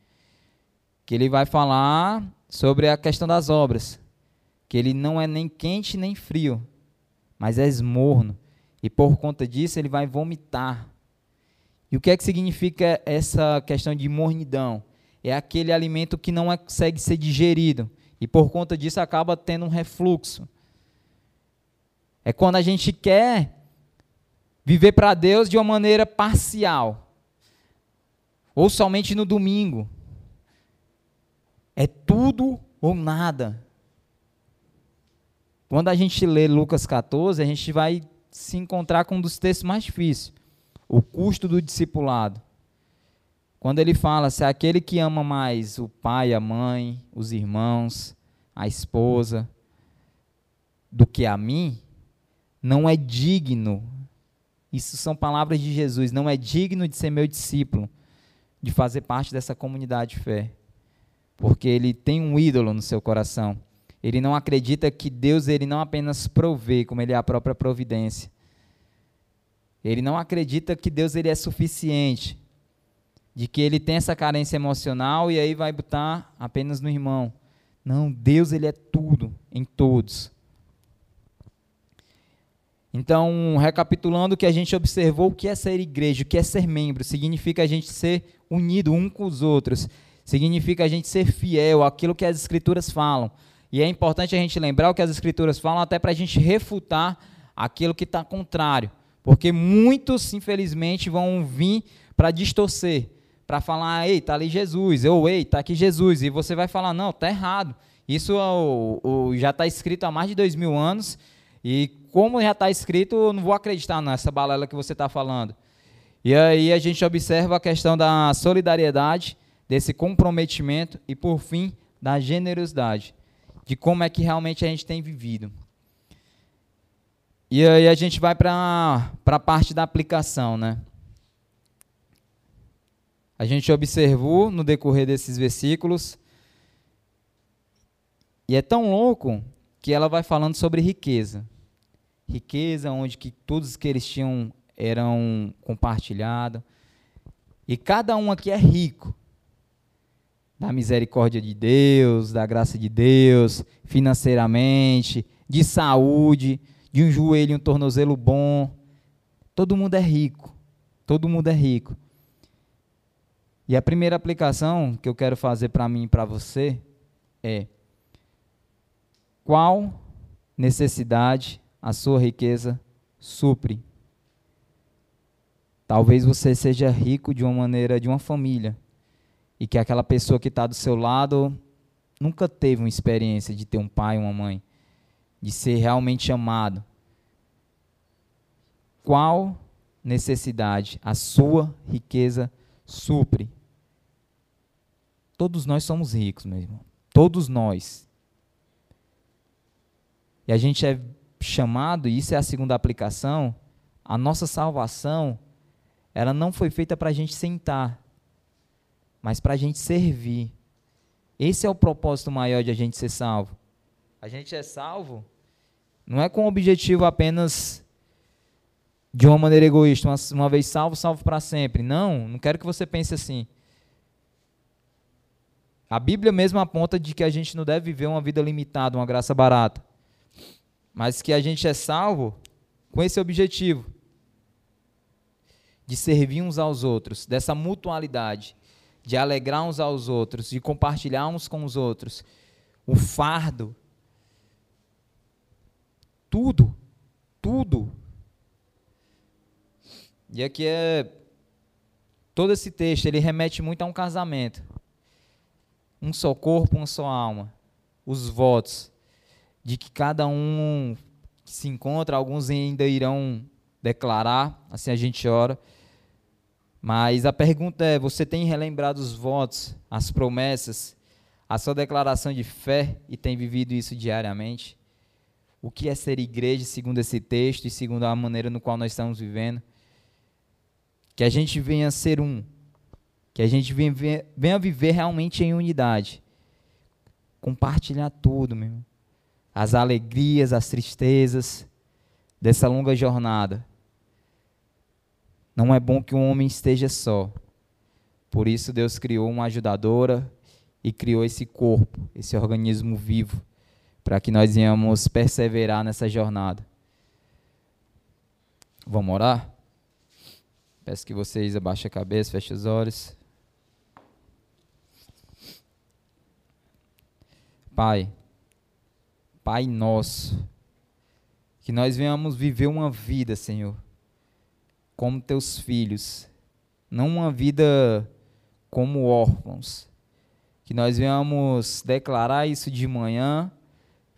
Que ele vai falar sobre a questão das obras. Que ele não é nem quente nem frio, mas é esmorno. E por conta disso ele vai vomitar. E o que é que significa essa questão de mornidão? É aquele alimento que não consegue ser digerido. E por conta disso acaba tendo um refluxo. É quando a gente quer Viver para Deus de uma maneira parcial. Ou somente no domingo. É tudo ou nada. Quando a gente lê Lucas 14, a gente vai se encontrar com um dos textos mais difíceis. O custo do discipulado. Quando ele fala, se é aquele que ama mais o pai, a mãe, os irmãos, a esposa, do que a mim, não é digno isso são palavras de Jesus. Não é digno de ser meu discípulo, de fazer parte dessa comunidade de fé. Porque ele tem um ídolo no seu coração. Ele não acredita que Deus ele não apenas provê, como ele é a própria providência. Ele não acredita que Deus ele é suficiente, de que ele tem essa carência emocional e aí vai botar apenas no irmão. Não, Deus ele é tudo em todos. Então, recapitulando o que a gente observou, o que é ser igreja, o que é ser membro, significa a gente ser unido um com os outros, significa a gente ser fiel àquilo que as escrituras falam. E é importante a gente lembrar o que as escrituras falam, até para a gente refutar aquilo que está contrário. Porque muitos, infelizmente, vão vir para distorcer, para falar, ei, está ali Jesus, ou ei, está aqui Jesus. E você vai falar, não, está errado. Isso já está escrito há mais de dois mil anos e como já está escrito, eu não vou acreditar nessa balela que você está falando. E aí a gente observa a questão da solidariedade, desse comprometimento e, por fim, da generosidade, de como é que realmente a gente tem vivido. E aí a gente vai para a parte da aplicação, né? A gente observou no decorrer desses versículos, e é tão louco que ela vai falando sobre riqueza riqueza, onde que todos que eles tinham eram compartilhados. E cada um aqui é rico da misericórdia de Deus, da graça de Deus, financeiramente, de saúde, de um joelho um tornozelo bom. Todo mundo é rico. Todo mundo é rico. E a primeira aplicação que eu quero fazer para mim e para você é: qual necessidade a sua riqueza supre? Talvez você seja rico de uma maneira de uma família e que aquela pessoa que está do seu lado nunca teve uma experiência de ter um pai, uma mãe, de ser realmente amado. Qual necessidade a sua riqueza supre? Todos nós somos ricos, meu irmão. Todos nós. E a gente é chamado, e isso é a segunda aplicação, a nossa salvação ela não foi feita para a gente sentar, mas para a gente servir. Esse é o propósito maior de a gente ser salvo. A gente é salvo não é com o objetivo apenas de uma maneira egoísta, uma, uma vez salvo, salvo para sempre. Não, não quero que você pense assim. A Bíblia mesmo aponta de que a gente não deve viver uma vida limitada, uma graça barata, mas que a gente é salvo com esse objetivo de servir uns aos outros, dessa mutualidade, de alegrar uns aos outros, de compartilhar uns com os outros, o fardo, tudo, tudo. E aqui é todo esse texto, ele remete muito a um casamento. Um só corpo, uma só alma. Os votos de que cada um que se encontra, alguns ainda irão declarar, assim a gente ora, mas a pergunta é: você tem relembrado os votos, as promessas, a sua declaração de fé e tem vivido isso diariamente? O que é ser igreja segundo esse texto e segundo a maneira no qual nós estamos vivendo? Que a gente venha ser um, que a gente venha, venha viver realmente em unidade, compartilhar tudo, meu irmão. As alegrias, as tristezas dessa longa jornada não é bom que um homem esteja só. Por isso Deus criou uma ajudadora e criou esse corpo, esse organismo vivo, para que nós venhamos perseverar nessa jornada. Vamos orar? Peço que vocês abaixem a cabeça, fechem os olhos. Pai, Pai nosso, que nós venhamos viver uma vida, Senhor como teus filhos, não uma vida como órfãos. Que nós venhamos declarar isso de manhã,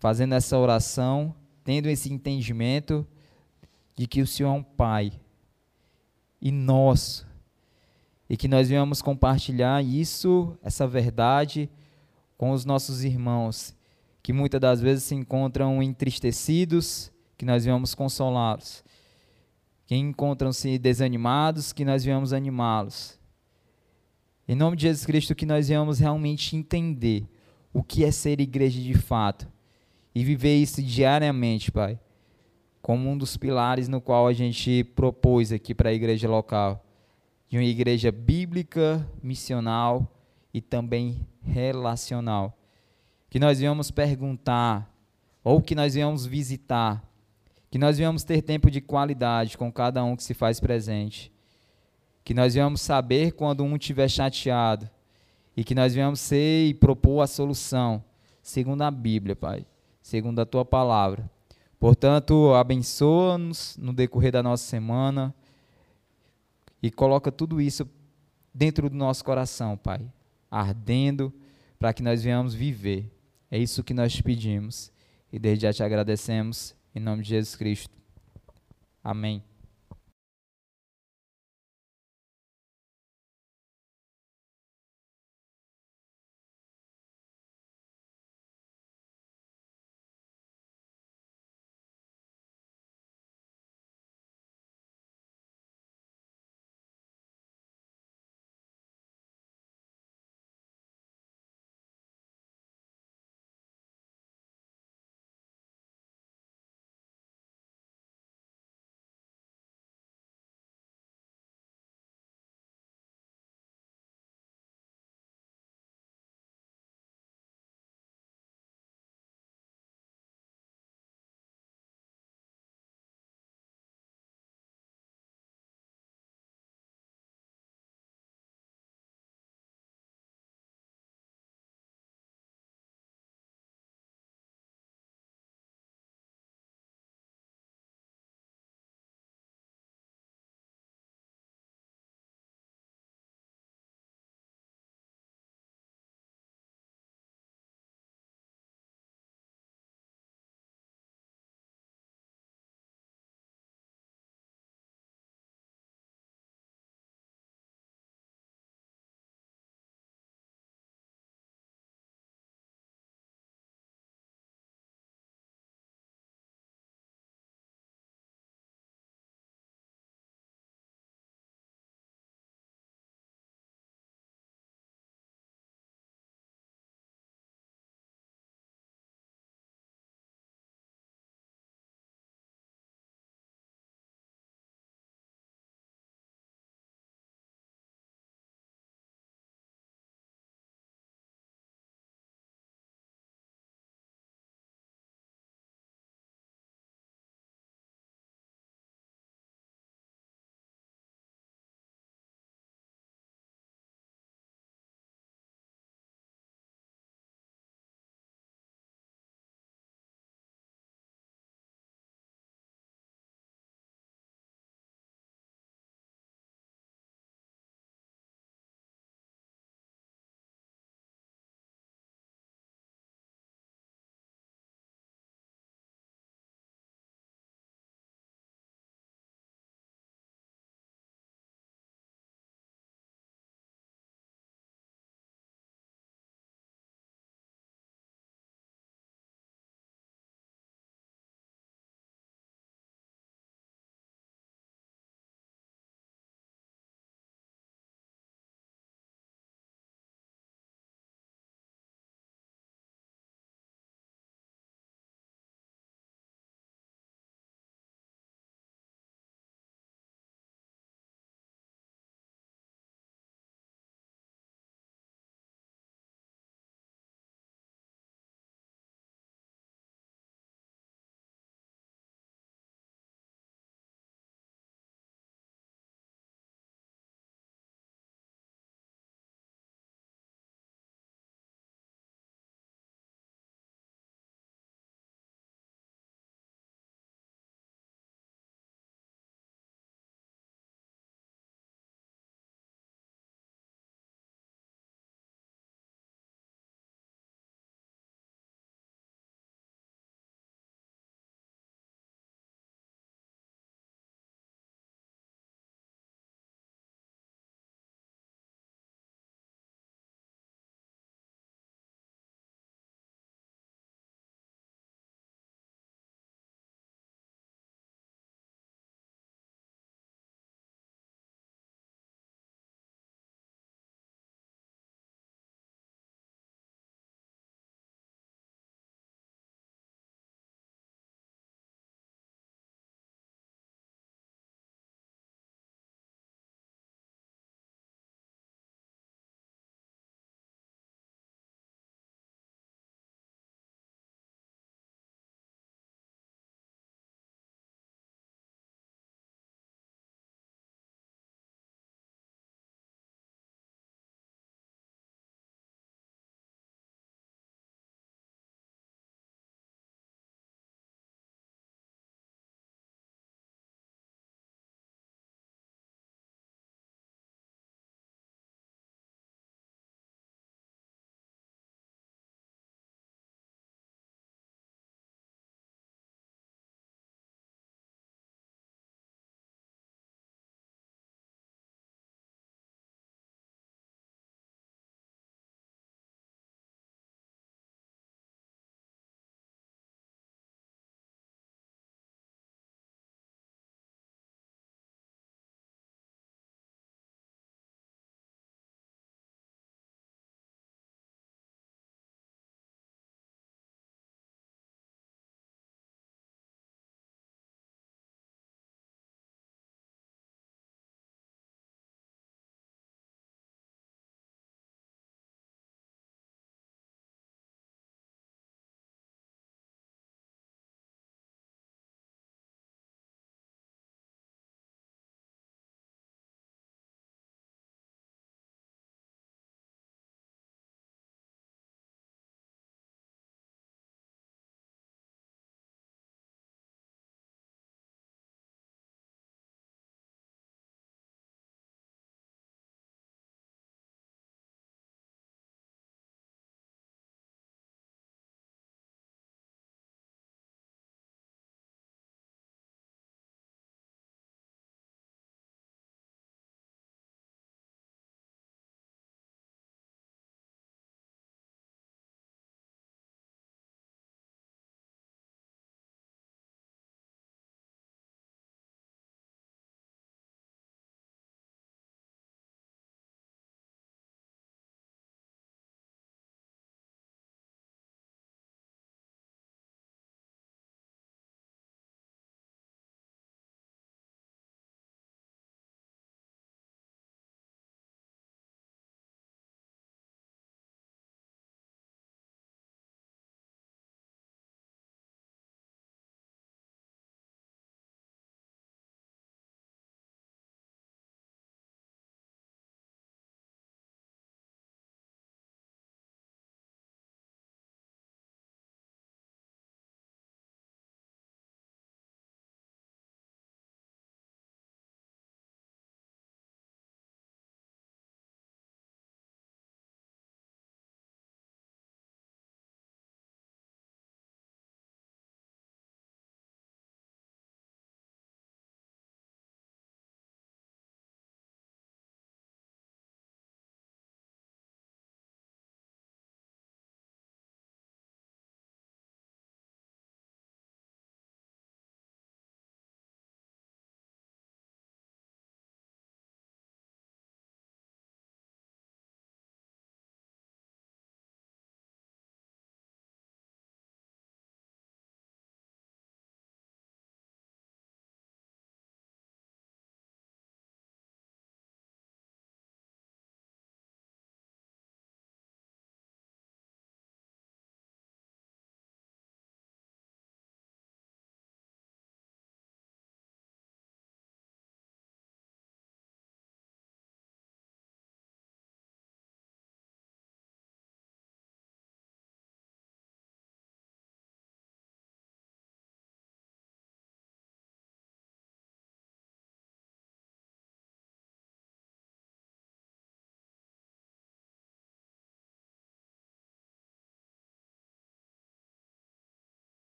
fazendo essa oração, tendo esse entendimento de que o Senhor é um Pai e nosso, e que nós venhamos compartilhar isso, essa verdade, com os nossos irmãos, que muitas das vezes se encontram entristecidos, que nós venhamos consolá-los que encontram-se desanimados, que nós venhamos animá-los. Em nome de Jesus Cristo, que nós venhamos realmente entender o que é ser igreja de fato e viver isso diariamente, Pai, como um dos pilares no qual a gente propôs aqui para a igreja local, de uma igreja bíblica, missional e também relacional. Que nós venhamos perguntar ou que nós venhamos visitar que nós venhamos ter tempo de qualidade com cada um que se faz presente. Que nós venhamos saber quando um estiver chateado. E que nós venhamos ser e propor a solução, segundo a Bíblia, Pai, segundo a tua palavra. Portanto, abençoa-nos no decorrer da nossa semana e coloca tudo isso dentro do nosso coração, Pai, ardendo para que nós venhamos viver. É isso que nós te pedimos e desde já te agradecemos em nome de Jesus Cristo. Amém.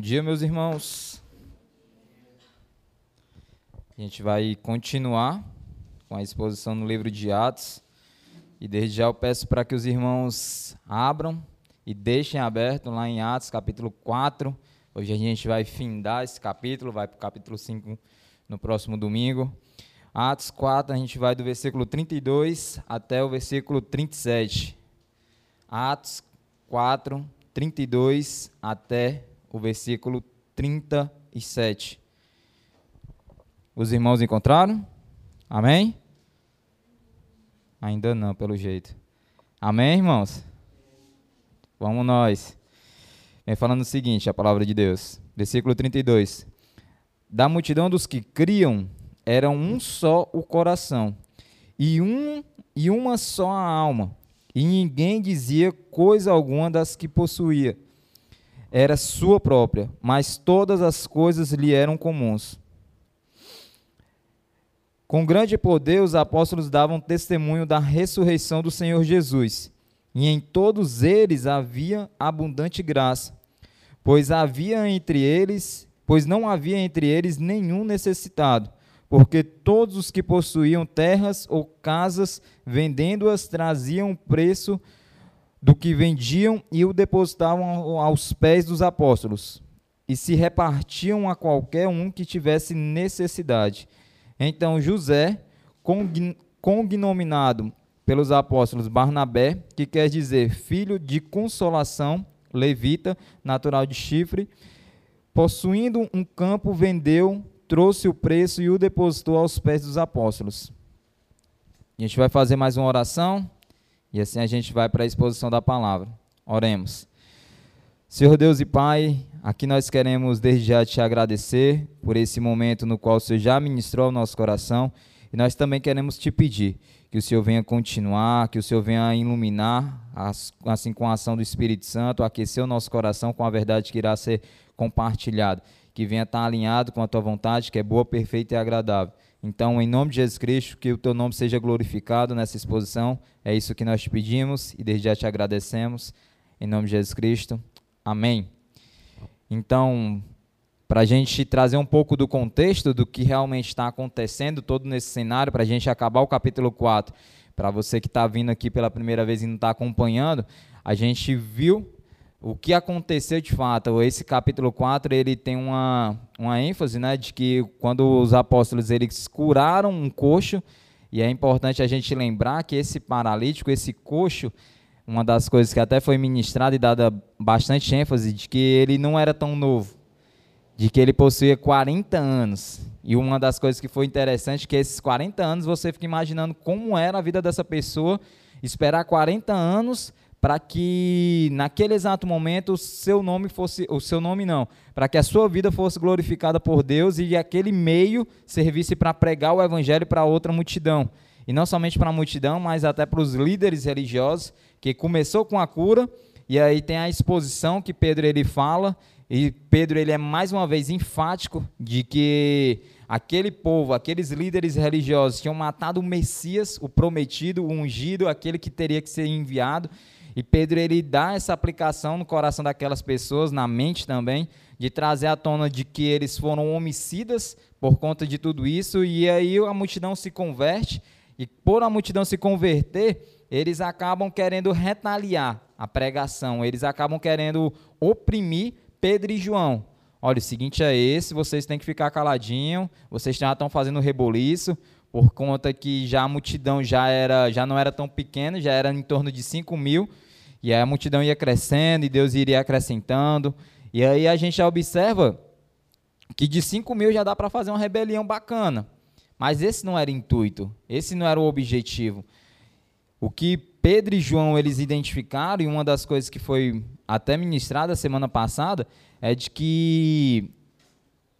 Dia, meus irmãos. A gente vai continuar com a exposição no livro de Atos. E desde já eu peço para que os irmãos abram e deixem aberto lá em Atos, capítulo 4. Hoje a gente vai findar esse capítulo, vai para o capítulo 5 no próximo domingo. Atos 4, a gente vai do versículo 32 até o versículo 37. Atos 4, 32 até o versículo 37. Os irmãos encontraram? Amém? Ainda não, pelo jeito. Amém, irmãos? Vamos nós. Vem falando o seguinte, a palavra de Deus. Versículo 32. Da multidão dos que criam, era um só o coração, e um e uma só a alma, e ninguém dizia coisa alguma das que possuía era sua própria, mas todas as coisas lhe eram comuns. Com grande poder, os apóstolos davam testemunho da ressurreição do Senhor Jesus, e em todos eles havia abundante graça, pois havia entre eles, pois não havia entre eles nenhum necessitado, porque todos os que possuíam terras ou casas, vendendo-as, traziam preço do que vendiam e o depositavam aos pés dos apóstolos, e se repartiam a qualquer um que tivesse necessidade. Então José, cognominado pelos apóstolos Barnabé, que quer dizer filho de consolação, levita, natural de Chifre, possuindo um campo, vendeu, trouxe o preço e o depositou aos pés dos apóstolos. A gente vai fazer mais uma oração. E assim a gente vai para a exposição da palavra. Oremos. Senhor Deus e Pai, aqui nós queremos desde já te agradecer por esse momento no qual o Senhor já ministrou ao nosso coração. E nós também queremos te pedir que o Senhor venha continuar, que o Senhor venha iluminar, assim com a ação do Espírito Santo, aquecer o nosso coração com a verdade que irá ser compartilhada. Que venha estar alinhado com a tua vontade, que é boa, perfeita e agradável. Então, em nome de Jesus Cristo, que o teu nome seja glorificado nessa exposição. É isso que nós te pedimos e desde já te agradecemos. Em nome de Jesus Cristo. Amém. Então, para a gente trazer um pouco do contexto do que realmente está acontecendo todo nesse cenário, para a gente acabar o capítulo 4, para você que está vindo aqui pela primeira vez e não está acompanhando, a gente viu o que aconteceu de fato. Esse capítulo 4 ele tem uma, uma ênfase né, de que quando os apóstolos eles curaram um coxo, e é importante a gente lembrar que esse paralítico, esse coxo, uma das coisas que até foi ministrada e dada bastante ênfase, de que ele não era tão novo, de que ele possuía 40 anos. E uma das coisas que foi interessante é que esses 40 anos você fica imaginando como era a vida dessa pessoa, esperar 40 anos para que naquele exato momento o seu nome fosse, o seu nome não, para que a sua vida fosse glorificada por Deus e aquele meio servisse para pregar o evangelho para outra multidão. E não somente para a multidão, mas até para os líderes religiosos, que começou com a cura, e aí tem a exposição que Pedro ele fala, e Pedro ele é mais uma vez enfático de que aquele povo, aqueles líderes religiosos tinham matado o Messias, o prometido, o ungido, aquele que teria que ser enviado, e Pedro ele dá essa aplicação no coração daquelas pessoas, na mente também, de trazer à tona de que eles foram homicidas por conta de tudo isso, e aí a multidão se converte, e por a multidão se converter, eles acabam querendo retaliar a pregação, eles acabam querendo oprimir Pedro e João. Olha, o seguinte é esse, vocês têm que ficar caladinho, vocês já estão fazendo reboliço, por conta que já a multidão já, era, já não era tão pequena, já era em torno de 5 mil, e aí a multidão ia crescendo e Deus iria acrescentando. E aí a gente já observa que de 5 mil já dá para fazer uma rebelião bacana. Mas esse não era o intuito, esse não era o objetivo. O que Pedro e João eles identificaram, e uma das coisas que foi até ministrada semana passada, é de que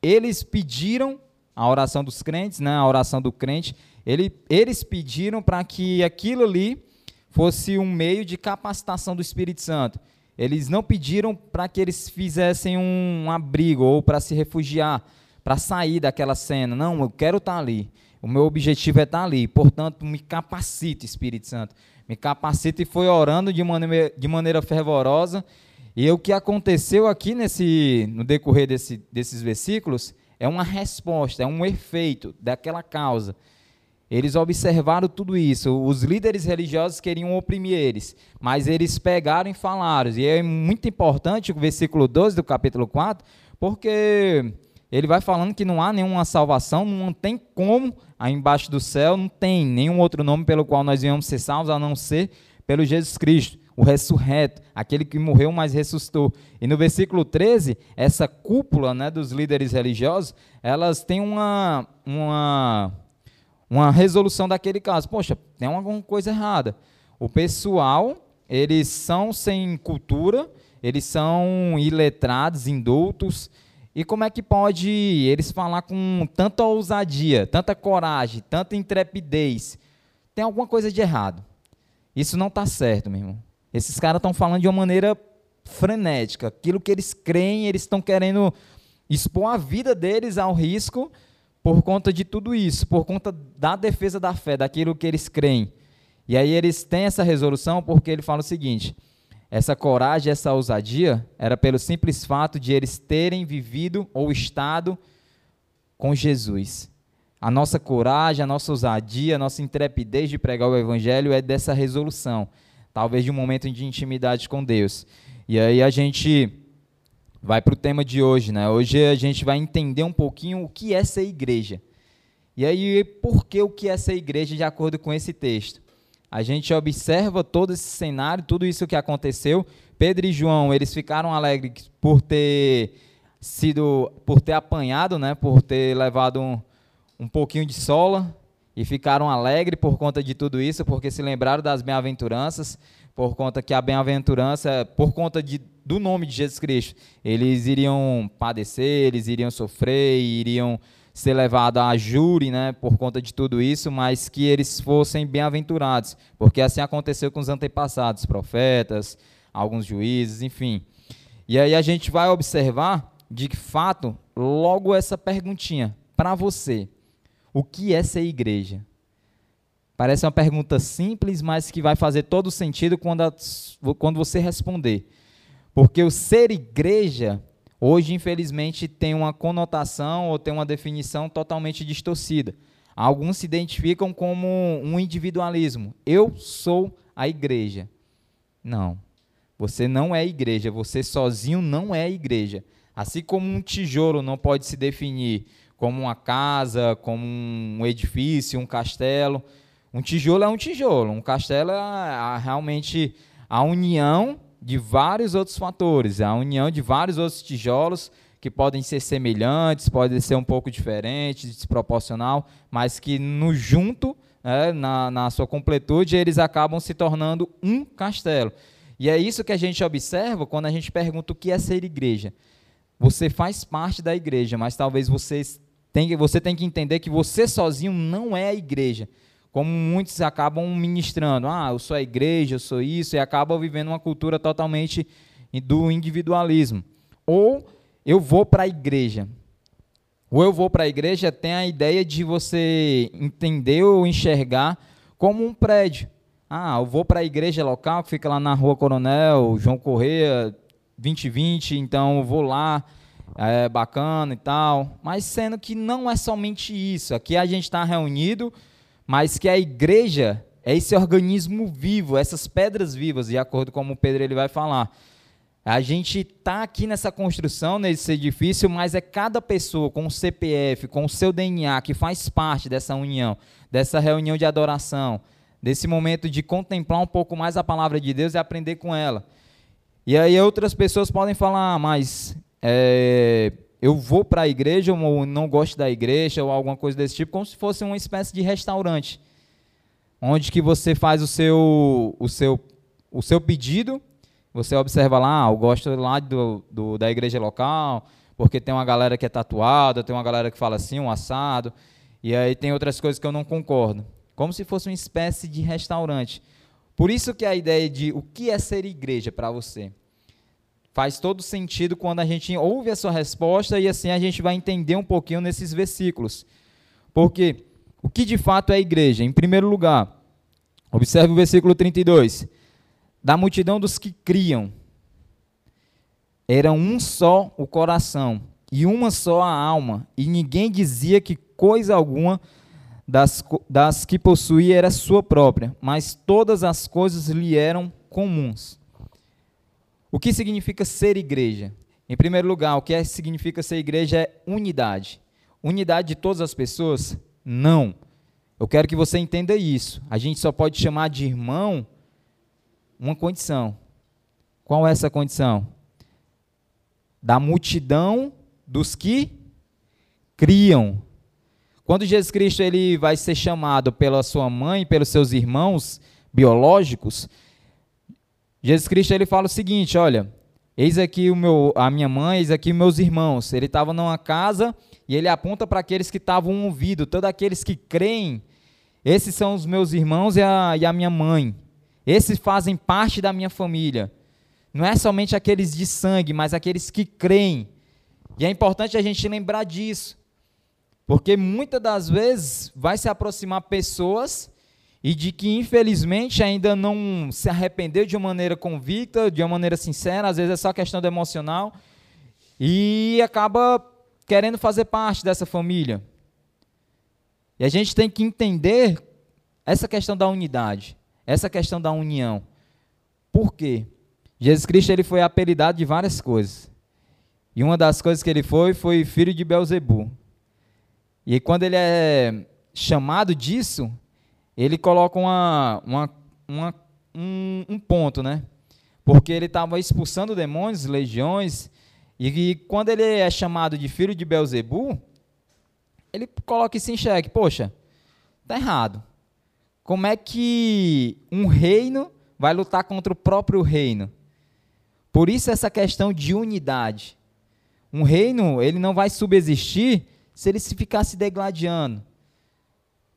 eles pediram a oração dos crentes, né, a oração do crente, ele, eles pediram para que aquilo ali fosse um meio de capacitação do Espírito Santo. Eles não pediram para que eles fizessem um abrigo ou para se refugiar, para sair daquela cena. Não, eu quero estar tá ali. O meu objetivo é estar tá ali. Portanto, me capacite, Espírito Santo. Me capacite e foi orando de maneira, de maneira fervorosa. E o que aconteceu aqui nesse, no decorrer desse, desses versículos é uma resposta, é um efeito daquela causa. Eles observaram tudo isso. Os líderes religiosos queriam oprimir eles, mas eles pegaram e falaram. E é muito importante o versículo 12 do capítulo 4, porque ele vai falando que não há nenhuma salvação, não tem como, aí embaixo do céu, não tem nenhum outro nome pelo qual nós venhamos ser salvos, a não ser pelo Jesus Cristo, o ressurreto, aquele que morreu, mas ressuscitou. E no versículo 13, essa cúpula né, dos líderes religiosos, elas têm uma, uma uma resolução daquele caso. Poxa, tem alguma coisa errada. O pessoal, eles são sem cultura, eles são iletrados, indultos. E como é que pode eles falar com tanta ousadia, tanta coragem, tanta intrepidez? Tem alguma coisa de errado. Isso não está certo, meu irmão. Esses caras estão falando de uma maneira frenética. Aquilo que eles creem, eles estão querendo expor a vida deles ao risco por conta de tudo isso, por conta da defesa da fé, daquilo que eles creem. E aí eles têm essa resolução porque ele fala o seguinte: essa coragem, essa ousadia era pelo simples fato de eles terem vivido ou estado com Jesus. A nossa coragem, a nossa ousadia, a nossa intrepidez de pregar o evangelho é dessa resolução, talvez de um momento de intimidade com Deus. E aí a gente vai para o tema de hoje, né? Hoje a gente vai entender um pouquinho o que é ser igreja. E aí, por que o que é ser igreja de acordo com esse texto? A gente observa todo esse cenário, tudo isso que aconteceu. Pedro e João, eles ficaram alegres por ter sido, por ter apanhado, né? Por ter levado um, um pouquinho de sola e ficaram alegres por conta de tudo isso, porque se lembraram das bem-aventuranças, por conta que a bem-aventurança, por conta de do nome de Jesus Cristo. Eles iriam padecer, eles iriam sofrer, iriam ser levados a júri, né, por conta de tudo isso, mas que eles fossem bem-aventurados, porque assim aconteceu com os antepassados, profetas, alguns juízes, enfim. E aí a gente vai observar, de fato, logo essa perguntinha para você: o que é ser igreja? Parece uma pergunta simples, mas que vai fazer todo sentido quando, a, quando você responder. Porque o ser igreja, hoje, infelizmente, tem uma conotação ou tem uma definição totalmente distorcida. Alguns se identificam como um individualismo. Eu sou a igreja. Não. Você não é igreja. Você sozinho não é igreja. Assim como um tijolo não pode se definir como uma casa, como um edifício, um castelo. Um tijolo é um tijolo. Um castelo é realmente a união de vários outros fatores, a união de vários outros tijolos que podem ser semelhantes, podem ser um pouco diferentes, desproporcional, mas que no junto, né, na, na sua completude, eles acabam se tornando um castelo. E é isso que a gente observa quando a gente pergunta o que é ser igreja. Você faz parte da igreja, mas talvez você tenha, você tenha que entender que você sozinho não é a igreja como muitos acabam ministrando, ah, eu sou a igreja, eu sou isso, e acabam vivendo uma cultura totalmente do individualismo. Ou eu vou para a igreja. Ou eu vou para a igreja tem a ideia de você entender ou enxergar como um prédio. Ah, eu vou para a igreja local que fica lá na Rua Coronel João Correia 2020, então eu vou lá, é bacana e tal. Mas sendo que não é somente isso. Aqui a gente está reunido mas que a igreja é esse organismo vivo, essas pedras vivas, de acordo com o Pedro ele vai falar. A gente está aqui nessa construção, nesse edifício, mas é cada pessoa com o CPF, com o seu DNA, que faz parte dessa união, dessa reunião de adoração, desse momento de contemplar um pouco mais a palavra de Deus e aprender com ela. E aí outras pessoas podem falar, ah, mas é, eu vou para a igreja ou não gosto da igreja ou alguma coisa desse tipo, como se fosse uma espécie de restaurante. onde que você faz o seu, o seu, o seu pedido, você observa lá, ah, eu gosto lá do, do, da igreja local, porque tem uma galera que é tatuada, tem uma galera que fala assim, um assado, e aí tem outras coisas que eu não concordo. Como se fosse uma espécie de restaurante. Por isso que a ideia de o que é ser igreja para você faz todo sentido quando a gente ouve a sua resposta e assim a gente vai entender um pouquinho nesses versículos. Porque o que de fato é igreja? Em primeiro lugar, observe o versículo 32. Da multidão dos que criam, era um só o coração e uma só a alma, e ninguém dizia que coisa alguma das, das que possuía era sua própria, mas todas as coisas lhe eram comuns. O que significa ser igreja? Em primeiro lugar, o que é, significa ser igreja é unidade. Unidade de todas as pessoas? Não. Eu quero que você entenda isso. A gente só pode chamar de irmão uma condição. Qual é essa condição? Da multidão dos que criam. Quando Jesus Cristo ele vai ser chamado pela sua mãe, pelos seus irmãos biológicos, Jesus Cristo ele fala o seguinte, olha, eis aqui o meu, a minha mãe, eis aqui meus irmãos. Ele estava numa casa e ele aponta para aqueles que estavam ouvindo, todos aqueles que creem, esses são os meus irmãos e a, e a minha mãe. Esses fazem parte da minha família. Não é somente aqueles de sangue, mas aqueles que creem. E é importante a gente lembrar disso. Porque muitas das vezes vai se aproximar pessoas e de que infelizmente ainda não se arrependeu de uma maneira convicta, de uma maneira sincera, às vezes é só questão emocional, e acaba querendo fazer parte dessa família. E a gente tem que entender essa questão da unidade, essa questão da união. Por quê? Jesus Cristo ele foi apelidado de várias coisas. E uma das coisas que ele foi foi filho de Belzebu. E quando ele é chamado disso, ele coloca uma, uma, uma um, um, ponto, né? Porque ele estava expulsando demônios, legiões, e, e, quando ele é chamado de filho de Belzebu, ele coloca isso em xeque. Poxa, tá errado. Como é que um reino vai lutar contra o próprio reino? Por isso essa questão de unidade. Um reino, ele não vai subsistir se ele se ficar se degladiando.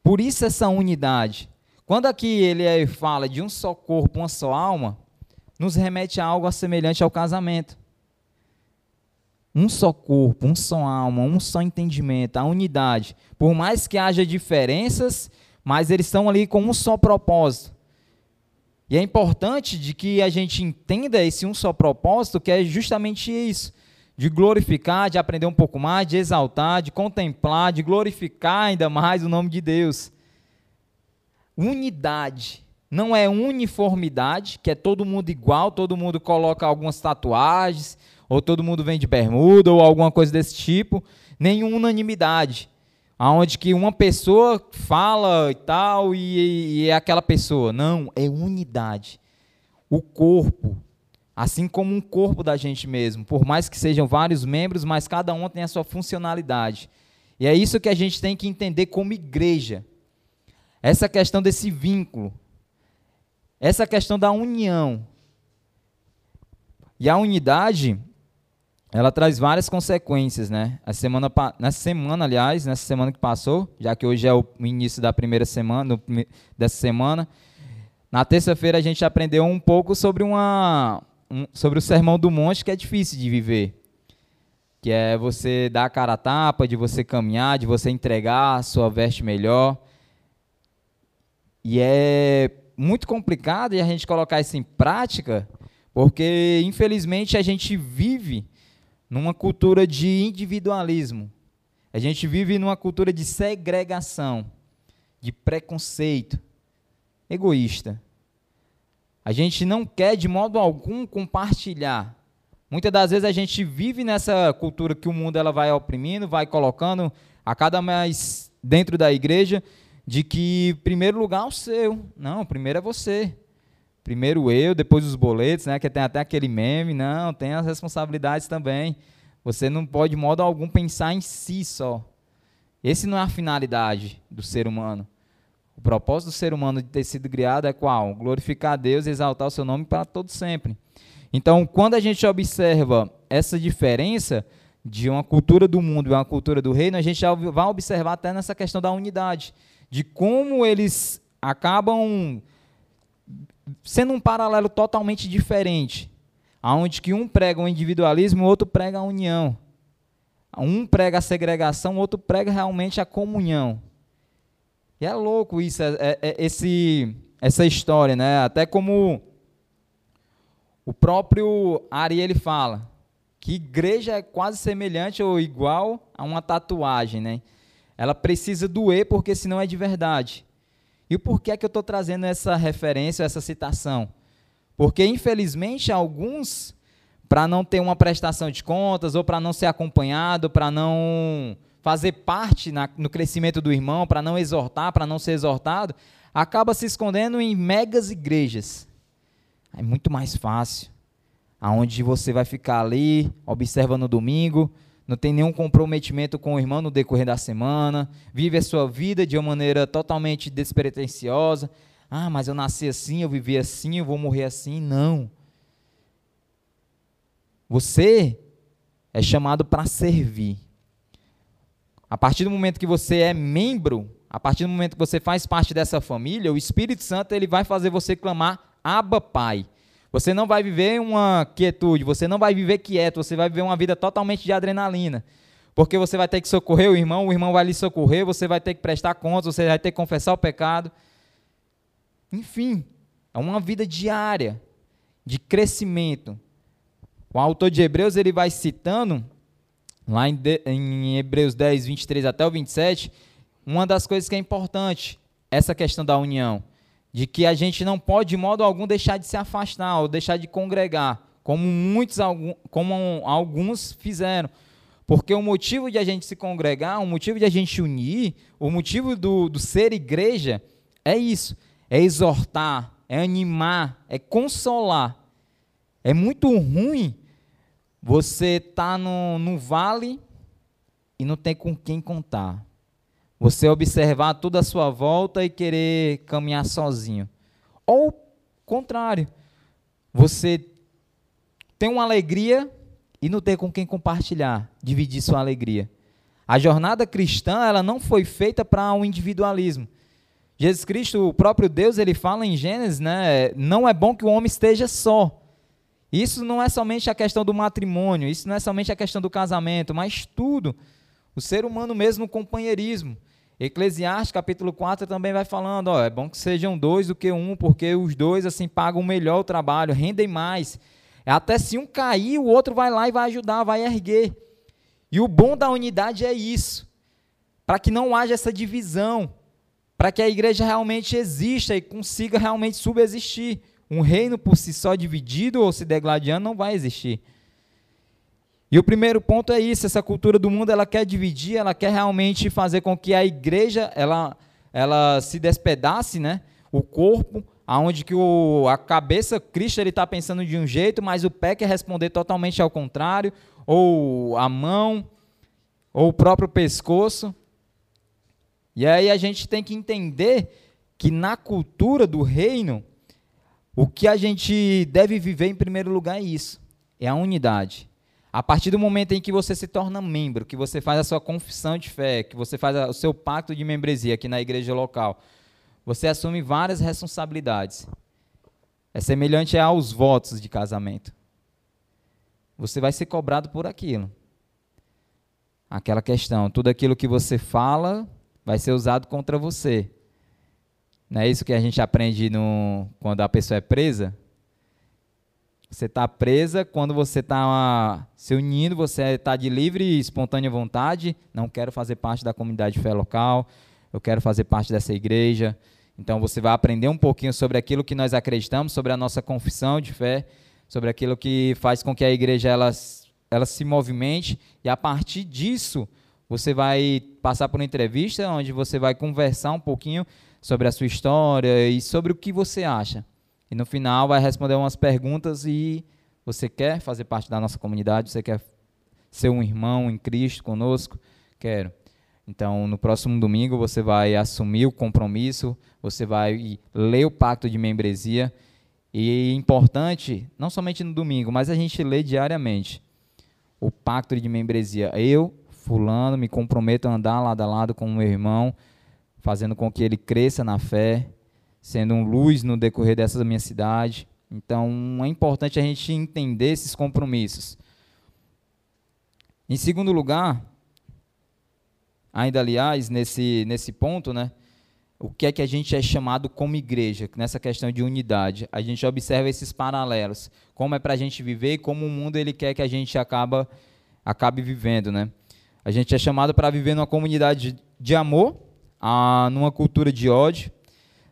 Por isso essa unidade. Quando aqui ele fala de um só corpo, uma só alma, nos remete a algo semelhante ao casamento. Um só corpo, um só alma, um só entendimento, a unidade. Por mais que haja diferenças, mas eles estão ali com um só propósito. E é importante de que a gente entenda esse um só propósito, que é justamente isso de glorificar, de aprender um pouco mais, de exaltar, de contemplar, de glorificar ainda mais o nome de Deus. Unidade. Não é uniformidade, que é todo mundo igual, todo mundo coloca algumas tatuagens, ou todo mundo vem de bermuda, ou alguma coisa desse tipo. Nem unanimidade, aonde que uma pessoa fala e tal, e, e é aquela pessoa. Não, é unidade. O corpo, Assim como um corpo da gente mesmo, por mais que sejam vários membros, mas cada um tem a sua funcionalidade. E é isso que a gente tem que entender como igreja. Essa questão desse vínculo. Essa questão da união. E a unidade, ela traz várias consequências, né? A semana, nessa semana, aliás, nessa semana que passou, já que hoje é o início da primeira semana, dessa semana, na terça-feira a gente aprendeu um pouco sobre uma, um, sobre o sermão do monte que é difícil de viver. Que é você dar a cara a tapa, de você caminhar, de você entregar a sua veste melhor. E é muito complicado a gente colocar isso em prática, porque infelizmente a gente vive numa cultura de individualismo. A gente vive numa cultura de segregação, de preconceito, egoísta. A gente não quer de modo algum compartilhar. Muitas das vezes a gente vive nessa cultura que o mundo ela vai oprimindo, vai colocando a cada mais dentro da igreja de que primeiro lugar é o seu. Não, primeiro é você. Primeiro eu, depois os boletos, né, que tem até aquele meme, não, tem as responsabilidades também. Você não pode de modo algum pensar em si só. Esse não é a finalidade do ser humano. O propósito do ser humano de ter sido criado é qual? Glorificar a Deus e exaltar o seu nome para todo sempre. Então, quando a gente observa essa diferença de uma cultura do mundo e uma cultura do reino, a gente já vai observar até nessa questão da unidade, de como eles acabam sendo um paralelo totalmente diferente, aonde que um prega o individualismo, o outro prega a união. Um prega a segregação, o outro prega realmente a comunhão. E é louco isso, é, é, é, esse, essa história, né? Até como o próprio Ari ele fala que igreja é quase semelhante ou igual a uma tatuagem, né? Ela precisa doer porque senão é de verdade. E por que é que eu estou trazendo essa referência, essa citação? Porque infelizmente alguns, para não ter uma prestação de contas ou para não ser acompanhado, para não fazer parte na, no crescimento do irmão, para não exortar, para não ser exortado, acaba se escondendo em megas igrejas. É muito mais fácil. Aonde você vai ficar ali, observa no domingo, não tem nenhum comprometimento com o irmão no decorrer da semana, vive a sua vida de uma maneira totalmente despretensiosa. Ah, mas eu nasci assim, eu vivi assim, eu vou morrer assim. Não. Você é chamado para servir. A partir do momento que você é membro, a partir do momento que você faz parte dessa família, o Espírito Santo ele vai fazer você clamar Abba Pai. Você não vai viver uma quietude, você não vai viver quieto, você vai viver uma vida totalmente de adrenalina. Porque você vai ter que socorrer o irmão, o irmão vai lhe socorrer, você vai ter que prestar contas, você vai ter que confessar o pecado. Enfim, é uma vida diária de crescimento. O autor de Hebreus ele vai citando lá em, de, em Hebreus 10, 23 até o 27, uma das coisas que é importante, essa questão da união, de que a gente não pode de modo algum deixar de se afastar ou deixar de congregar, como muitos como alguns fizeram. Porque o motivo de a gente se congregar, o motivo de a gente unir, o motivo do, do ser igreja é isso: é exortar, é animar, é consolar. É muito ruim você tá no, no vale e não tem com quem contar. Você observar toda a sua volta e querer caminhar sozinho. Ou contrário, você tem uma alegria e não tem com quem compartilhar, dividir sua alegria. A jornada cristã, ela não foi feita para um individualismo. Jesus Cristo, o próprio Deus, ele fala em Gênesis, né? Não é bom que o homem esteja só. Isso não é somente a questão do matrimônio, isso não é somente a questão do casamento, mas tudo. O ser humano mesmo, o companheirismo. Eclesiastes capítulo 4 também vai falando, ó, é bom que sejam dois do que um, porque os dois assim pagam melhor o trabalho, rendem mais. Até se um cair, o outro vai lá e vai ajudar, vai erguer. E o bom da unidade é isso, para que não haja essa divisão, para que a igreja realmente exista e consiga realmente subsistir. Um reino por si só dividido ou se degladiando não vai existir. E o primeiro ponto é isso, essa cultura do mundo, ela quer dividir, ela quer realmente fazer com que a igreja, ela, ela se despedace, né? O corpo, aonde que o, a cabeça, Cristo, ele está pensando de um jeito, mas o pé quer responder totalmente ao contrário, ou a mão, ou o próprio pescoço. E aí a gente tem que entender que na cultura do reino, o que a gente deve viver em primeiro lugar é isso: é a unidade. A partir do momento em que você se torna membro, que você faz a sua confissão de fé, que você faz o seu pacto de membresia aqui na igreja local, você assume várias responsabilidades. É semelhante aos votos de casamento. Você vai ser cobrado por aquilo. Aquela questão, tudo aquilo que você fala vai ser usado contra você. Não é isso que a gente aprende no, quando a pessoa é presa? Você está presa quando você está se unindo, você está de livre e espontânea vontade. Não quero fazer parte da comunidade de fé local, eu quero fazer parte dessa igreja. Então você vai aprender um pouquinho sobre aquilo que nós acreditamos, sobre a nossa confissão de fé, sobre aquilo que faz com que a igreja ela, ela se movimente. E a partir disso, você vai passar por uma entrevista onde você vai conversar um pouquinho sobre a sua história e sobre o que você acha. E no final vai responder umas perguntas e você quer fazer parte da nossa comunidade, você quer ser um irmão em Cristo conosco? Quero. Então, no próximo domingo, você vai assumir o compromisso, você vai ler o pacto de membresia. E é importante, não somente no domingo, mas a gente lê diariamente o pacto de membresia. Eu, fulano, me comprometo a andar lado a lado com o meu irmão, fazendo com que ele cresça na fé, sendo um luz no decorrer dessa minha cidade. Então, é importante a gente entender esses compromissos. Em segundo lugar, ainda aliás, nesse, nesse ponto, né, o que é que a gente é chamado como igreja, nessa questão de unidade. A gente observa esses paralelos, como é para a gente viver e como o mundo ele quer que a gente acaba, acabe vivendo. Né? A gente é chamado para viver numa comunidade de amor, numa cultura de ódio,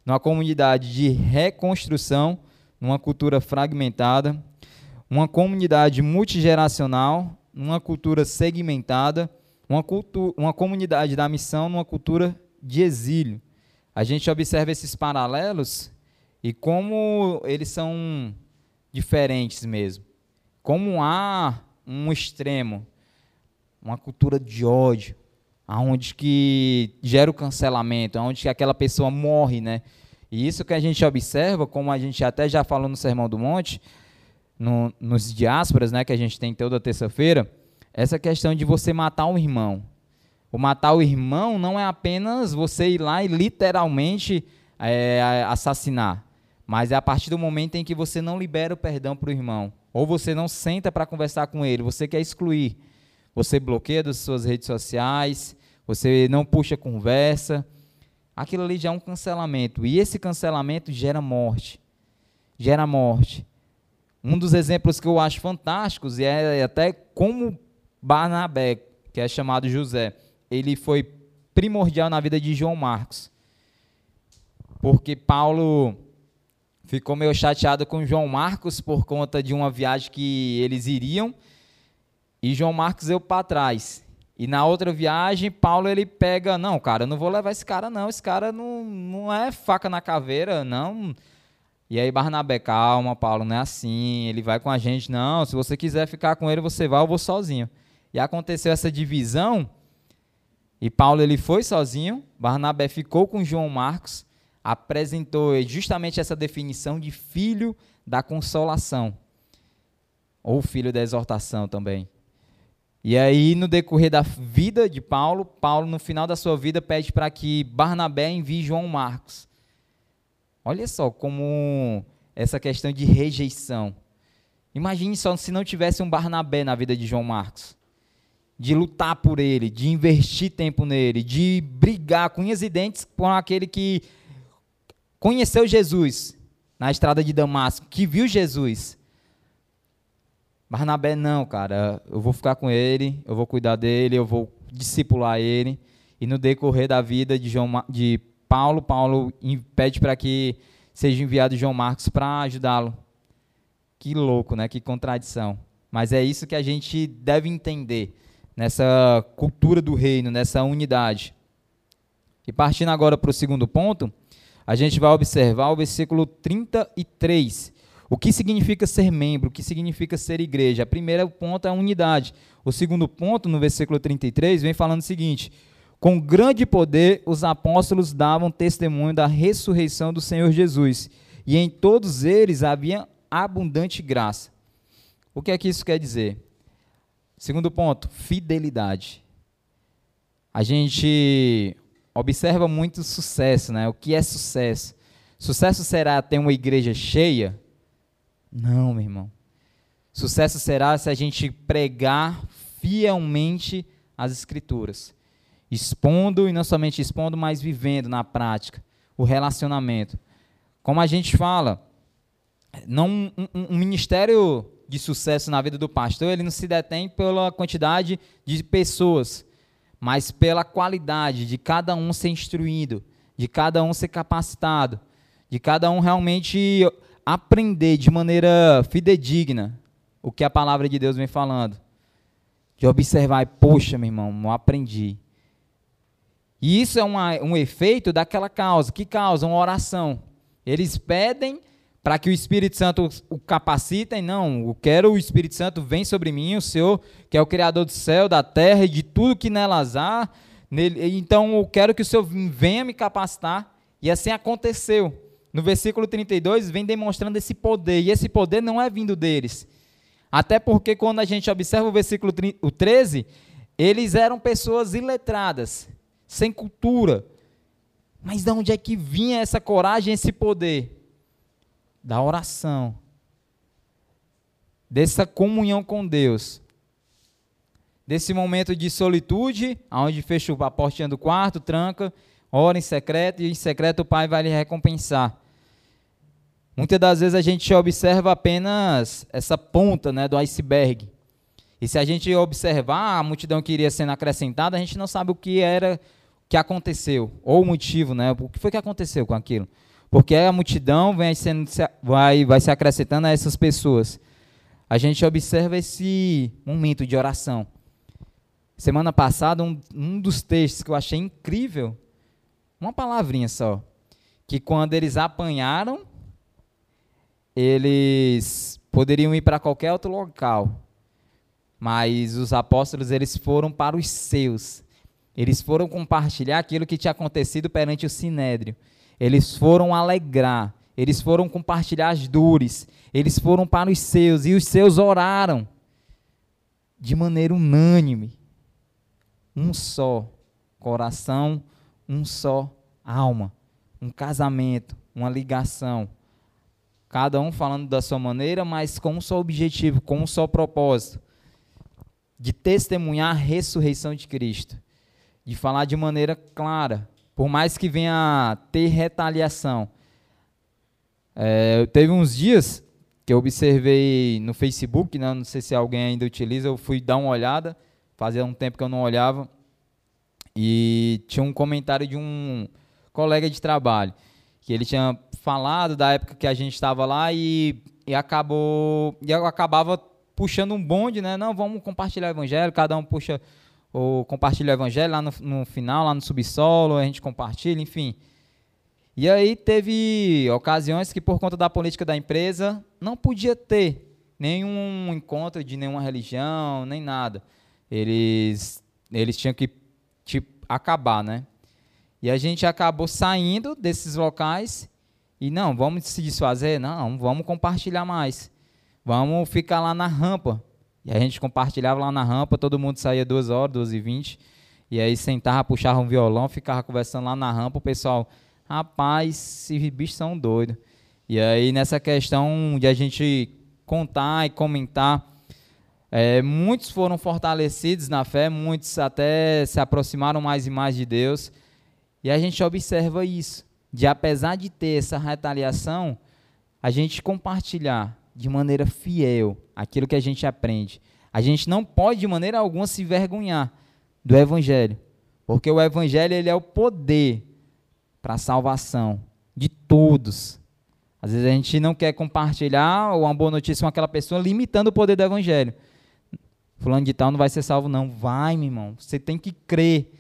numa comunidade de reconstrução, numa cultura fragmentada, uma comunidade multigeracional, numa cultura segmentada, uma, cultu uma comunidade da missão numa cultura de exílio. A gente observa esses paralelos e como eles são diferentes mesmo. Como há um extremo, uma cultura de ódio, aonde que gera o cancelamento, aonde que aquela pessoa morre, né? E isso que a gente observa, como a gente até já falou no Sermão do Monte, no, nos diásporas, né, que a gente tem toda terça-feira, essa questão de você matar um irmão. O matar o irmão não é apenas você ir lá e literalmente é, assassinar, mas é a partir do momento em que você não libera o perdão para o irmão, ou você não senta para conversar com ele, você quer excluir, você bloqueia das suas redes sociais, você não puxa conversa, aquilo ali já é um cancelamento, e esse cancelamento gera morte, gera morte. Um dos exemplos que eu acho fantásticos e é até como Barnabé, que é chamado José, ele foi primordial na vida de João Marcos. Porque Paulo ficou meio chateado com João Marcos por conta de uma viagem que eles iriam e João Marcos eu para trás. E na outra viagem, Paulo ele pega, não, cara, eu não vou levar esse cara não, esse cara não, não é faca na caveira, não. E aí Barnabé, calma, Paulo, não é assim, ele vai com a gente. Não, se você quiser ficar com ele, você vai, eu vou sozinho. E aconteceu essa divisão, e Paulo ele foi sozinho, Barnabé ficou com João Marcos, apresentou justamente essa definição de filho da consolação, ou filho da exortação também. E aí, no decorrer da vida de Paulo, Paulo, no final da sua vida, pede para que Barnabé envie João Marcos. Olha só como essa questão de rejeição. Imagine só se não tivesse um Barnabé na vida de João Marcos. De lutar por ele, de investir tempo nele, de brigar com unhas e dentes com aquele que conheceu Jesus na estrada de Damasco, que viu Jesus. Barnabé, não, cara, eu vou ficar com ele, eu vou cuidar dele, eu vou discipular ele. E no decorrer da vida de, João, de Paulo, Paulo pede para que seja enviado João Marcos para ajudá-lo. Que louco, né? Que contradição. Mas é isso que a gente deve entender nessa cultura do reino, nessa unidade. E partindo agora para o segundo ponto, a gente vai observar o versículo 33. O que significa ser membro? O que significa ser igreja? O primeiro ponto é a unidade. O segundo ponto, no versículo 33, vem falando o seguinte: com grande poder, os apóstolos davam testemunho da ressurreição do Senhor Jesus, e em todos eles havia abundante graça. O que é que isso quer dizer? Segundo ponto, fidelidade. A gente observa muito sucesso, né? O que é sucesso? Sucesso será ter uma igreja cheia? Não, meu irmão. Sucesso será se a gente pregar fielmente as Escrituras expondo e não somente expondo, mas vivendo na prática o relacionamento. Como a gente fala, não um, um, ministério de sucesso na vida do pastor, ele não se detém pela quantidade de pessoas, mas pela qualidade de cada um ser instruído, de cada um ser capacitado, de cada um realmente aprender de maneira fidedigna o que a palavra de Deus vem falando. De observar, poxa, meu irmão, não aprendi. E isso é uma, um efeito daquela causa. Que causa? Uma oração. Eles pedem para que o Espírito Santo o capacitem. Não, eu quero o Espírito Santo vem sobre mim, o Senhor, que é o Criador do céu, da terra e de tudo que nelas há, Então eu quero que o Senhor venha me capacitar, e assim aconteceu. No versículo 32 vem demonstrando esse poder, e esse poder não é vindo deles. Até porque quando a gente observa o versículo 13, eles eram pessoas iletradas, sem cultura. Mas de onde é que vinha essa coragem, esse poder? Da oração. Dessa comunhão com Deus. Desse momento de solitude, onde fecha a portinha do quarto, tranca, ora em secreto, e em secreto o Pai vai lhe recompensar. Muitas das vezes a gente observa apenas essa ponta né, do iceberg. E se a gente observar a multidão que iria sendo acrescentada, a gente não sabe o que era que aconteceu, ou o motivo, né? O que foi que aconteceu com aquilo? Porque a multidão vem sendo, vai, vai se acrescentando a essas pessoas. A gente observa esse momento de oração. Semana passada, um, um dos textos que eu achei incrível, uma palavrinha só, que quando eles apanharam, eles poderiam ir para qualquer outro local, mas os apóstolos eles foram para os seus. Eles foram compartilhar aquilo que tinha acontecido perante o sinédrio. Eles foram alegrar, eles foram compartilhar as dores, eles foram para os seus e os seus oraram de maneira unânime. Um só coração, um só alma, um casamento, uma ligação. Cada um falando da sua maneira, mas com um só objetivo, com um só propósito de testemunhar a ressurreição de Cristo, de falar de maneira clara, por mais que venha ter retaliação. É, teve uns dias que eu observei no Facebook, né, não sei se alguém ainda utiliza, eu fui dar uma olhada, fazia um tempo que eu não olhava, e tinha um comentário de um colega de trabalho, que ele tinha falado da época que a gente estava lá e, e acabou, e eu acabava puxando um bonde, né? Não, vamos compartilhar o evangelho, cada um puxa ou compartilha o evangelho lá no, no final, lá no subsolo, a gente compartilha, enfim. E aí teve ocasiões que por conta da política da empresa não podia ter nenhum encontro de nenhuma religião, nem nada. Eles eles tinham que tipo, acabar, né? E a gente acabou saindo desses locais e não, vamos se desfazer, não, vamos compartilhar mais. Vamos ficar lá na rampa. E a gente compartilhava lá na rampa, todo mundo saía duas horas, duas e vinte. E aí sentava, puxava um violão, ficava conversando lá na rampa, o pessoal, rapaz, esses bichos são doidos. E aí nessa questão de a gente contar e comentar, é, muitos foram fortalecidos na fé, muitos até se aproximaram mais e mais de Deus. E a gente observa isso, de apesar de ter essa retaliação, a gente compartilhar de maneira fiel aquilo que a gente aprende. A gente não pode de maneira alguma se vergonhar do evangelho, porque o evangelho ele é o poder para a salvação de todos. Às vezes a gente não quer compartilhar uma boa notícia com aquela pessoa limitando o poder do evangelho. Fulano de tal não vai ser salvo não. Vai, meu irmão. Você tem que crer.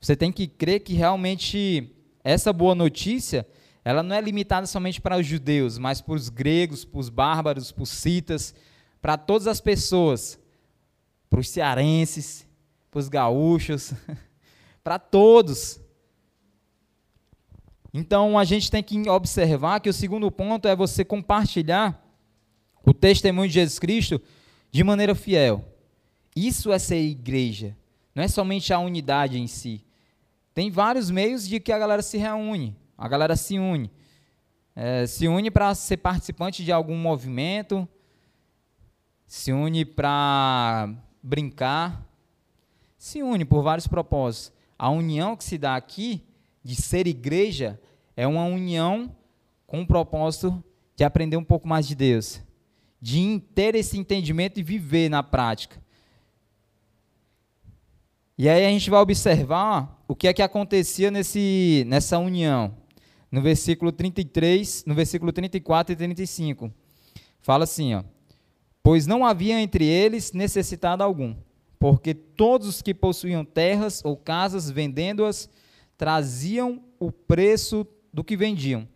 Você tem que crer que realmente essa boa notícia ela não é limitada somente para os judeus, mas para os gregos, para os bárbaros, para os citas, para todas as pessoas, para os cearenses, para os gaúchos, para todos. Então a gente tem que observar que o segundo ponto é você compartilhar o testemunho de Jesus Cristo de maneira fiel. Isso é ser igreja, não é somente a unidade em si. Tem vários meios de que a galera se reúne. A galera se une. É, se une para ser participante de algum movimento, se une para brincar, se une por vários propósitos. A união que se dá aqui, de ser igreja, é uma união com o propósito de aprender um pouco mais de Deus, de ter esse entendimento e viver na prática. E aí a gente vai observar o que é que acontecia nesse, nessa união no versículo 33, no versículo 34 e 35. Fala assim, ó: Pois não havia entre eles necessitado algum, porque todos os que possuíam terras ou casas, vendendo-as, traziam o preço do que vendiam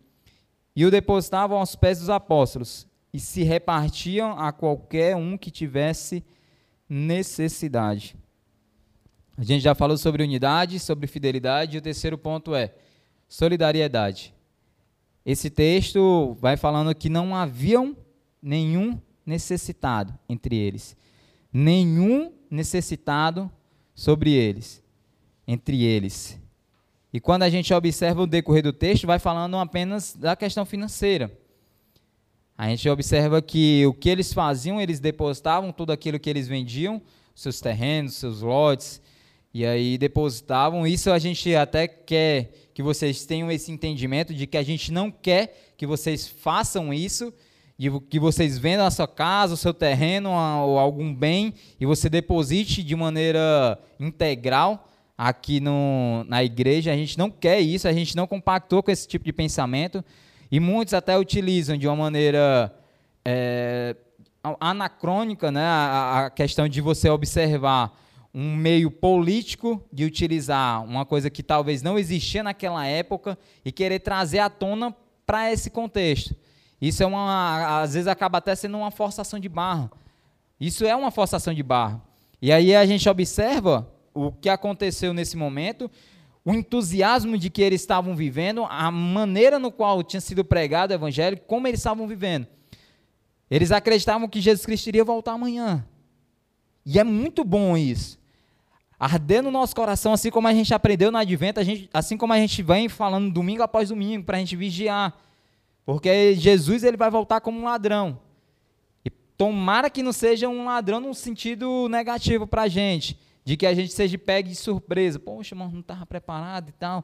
e o depositavam aos pés dos apóstolos e se repartiam a qualquer um que tivesse necessidade. A gente já falou sobre unidade, sobre fidelidade, e o terceiro ponto é solidariedade. Esse texto vai falando que não haviam nenhum necessitado entre eles. Nenhum necessitado sobre eles, entre eles. E quando a gente observa o decorrer do texto, vai falando apenas da questão financeira. A gente observa que o que eles faziam, eles depositavam tudo aquilo que eles vendiam, seus terrenos, seus lotes, e aí depositavam. Isso a gente até quer que vocês tenham esse entendimento de que a gente não quer que vocês façam isso, de que vocês vendam a sua casa, o seu terreno ou algum bem e você deposite de maneira integral aqui no, na igreja. A gente não quer isso, a gente não compactou com esse tipo de pensamento e muitos até utilizam de uma maneira é, anacrônica né, a, a questão de você observar um meio político de utilizar uma coisa que talvez não existia naquela época e querer trazer à tona para esse contexto. Isso é uma, às vezes acaba até sendo uma forçação de barra. Isso é uma forçação de barra. E aí a gente observa o que aconteceu nesse momento, o entusiasmo de que eles estavam vivendo, a maneira no qual tinha sido pregado o evangelho, como eles estavam vivendo. Eles acreditavam que Jesus Cristo iria voltar amanhã. E é muito bom isso arder no nosso coração, assim como a gente aprendeu no advento, a gente, assim como a gente vem falando domingo após domingo, para a gente vigiar. Porque Jesus ele vai voltar como um ladrão. E tomara que não seja um ladrão no sentido negativo para a gente, de que a gente seja pegue de surpresa. Poxa, mas não estava preparado e tal.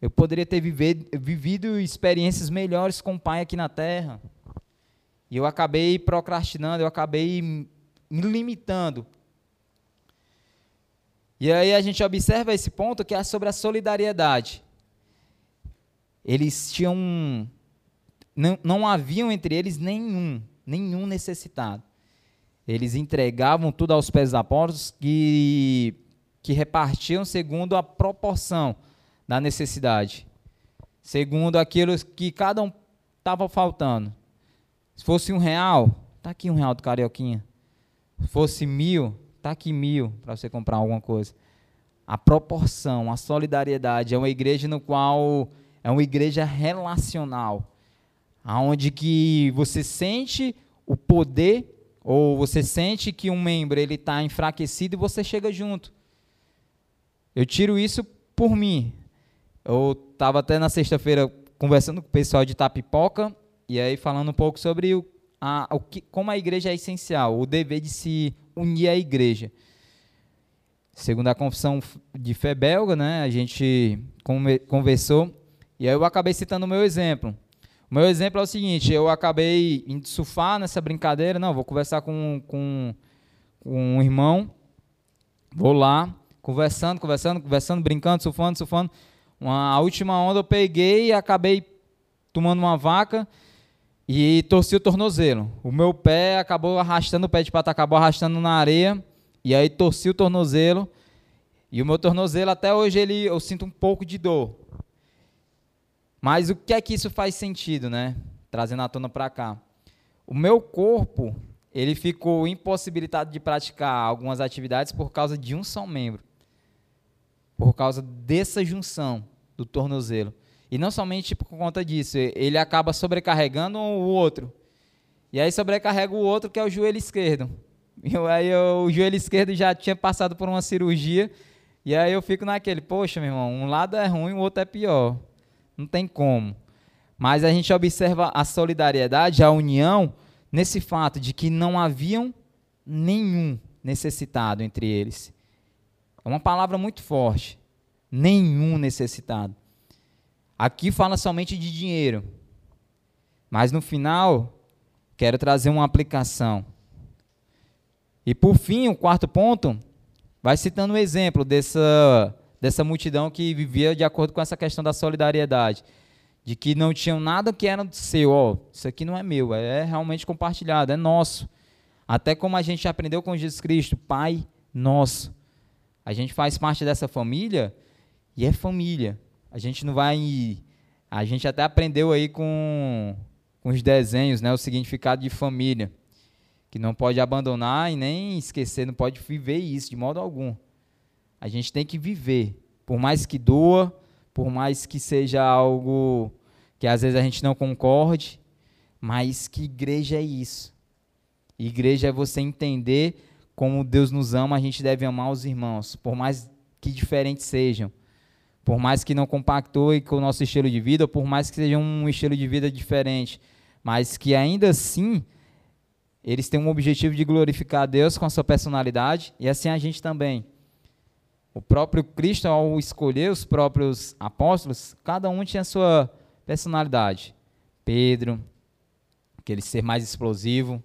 Eu poderia ter vivido, vivido experiências melhores com o Pai aqui na Terra. E eu acabei procrastinando, eu acabei me limitando e aí a gente observa esse ponto que é sobre a solidariedade. Eles tinham. Não, não haviam entre eles nenhum, nenhum necessitado. Eles entregavam tudo aos pés dos apóstolos que, que repartiam segundo a proporção da necessidade. Segundo aquilo que cada um estava faltando. Se fosse um real, tá aqui um real do Carioquinha. Se fosse mil, Está aqui mil para você comprar alguma coisa. A proporção, a solidariedade é uma igreja no qual é uma igreja relacional, aonde que você sente o poder ou você sente que um membro ele está enfraquecido e você chega junto. Eu tiro isso por mim. Eu estava até na sexta-feira conversando com o pessoal de Tapipoca e aí falando um pouco sobre o, a, o que, como a igreja é essencial, o dever de se unir a igreja. Segundo a confissão de fé belga, né, a gente conversou, e aí eu acabei citando o meu exemplo. O meu exemplo é o seguinte, eu acabei indo surfar nessa brincadeira, não, vou conversar com, com, com um irmão, vou lá, conversando, conversando, conversando, brincando, surfando, surfando. Uma, a última onda eu peguei e acabei tomando uma vaca, e torci o tornozelo. O meu pé acabou arrastando, o pé de pato acabou arrastando na areia, e aí torci o tornozelo. E o meu tornozelo até hoje ele eu sinto um pouco de dor. Mas o que é que isso faz sentido, né? Trazendo a tona para cá. O meu corpo, ele ficou impossibilitado de praticar algumas atividades por causa de um só membro. Por causa dessa junção do tornozelo. E não somente por conta disso, ele acaba sobrecarregando o outro. E aí sobrecarrega o outro, que é o joelho esquerdo. E aí eu, o joelho esquerdo já tinha passado por uma cirurgia. E aí eu fico naquele, poxa, meu irmão, um lado é ruim, o outro é pior. Não tem como. Mas a gente observa a solidariedade, a união, nesse fato de que não haviam nenhum necessitado entre eles. É uma palavra muito forte. Nenhum necessitado. Aqui fala somente de dinheiro. Mas no final, quero trazer uma aplicação. E por fim, o quarto ponto, vai citando um exemplo dessa, dessa multidão que vivia de acordo com essa questão da solidariedade. De que não tinham nada que era seu. Ó, isso aqui não é meu, é realmente compartilhado, é nosso. Até como a gente aprendeu com Jesus Cristo, Pai nosso. A gente faz parte dessa família e é família. A gente não vai. A gente até aprendeu aí com, com os desenhos, né, o significado de família. Que não pode abandonar e nem esquecer, não pode viver isso de modo algum. A gente tem que viver, por mais que doa, por mais que seja algo que às vezes a gente não concorde, mas que igreja é isso? Igreja é você entender como Deus nos ama, a gente deve amar os irmãos, por mais que diferentes sejam. Por mais que não compactue com o nosso estilo de vida, por mais que seja um estilo de vida diferente, mas que ainda assim eles têm um objetivo de glorificar a Deus com a sua personalidade, e assim a gente também. O próprio Cristo, ao escolher os próprios apóstolos, cada um tinha a sua personalidade. Pedro, aquele ser mais explosivo.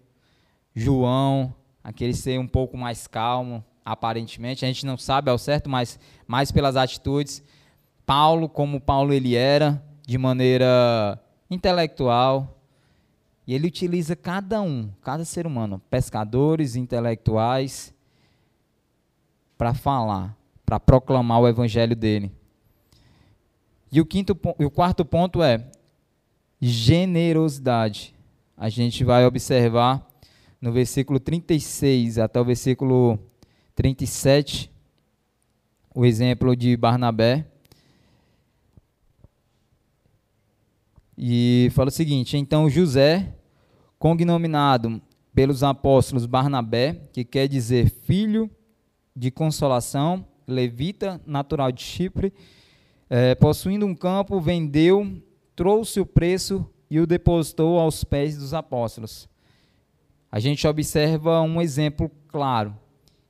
João, aquele ser um pouco mais calmo, aparentemente. A gente não sabe ao certo, mas mais pelas atitudes. Paulo, como Paulo ele era, de maneira intelectual. E ele utiliza cada um, cada ser humano, pescadores, intelectuais, para falar, para proclamar o evangelho dele. E o, quinto, o quarto ponto é generosidade. A gente vai observar no versículo 36 até o versículo 37 o exemplo de Barnabé. E fala o seguinte: então José, cognominado pelos apóstolos Barnabé, que quer dizer filho de consolação, levita, natural de Chipre, é, possuindo um campo, vendeu, trouxe o preço e o depositou aos pés dos apóstolos. A gente observa um exemplo claro.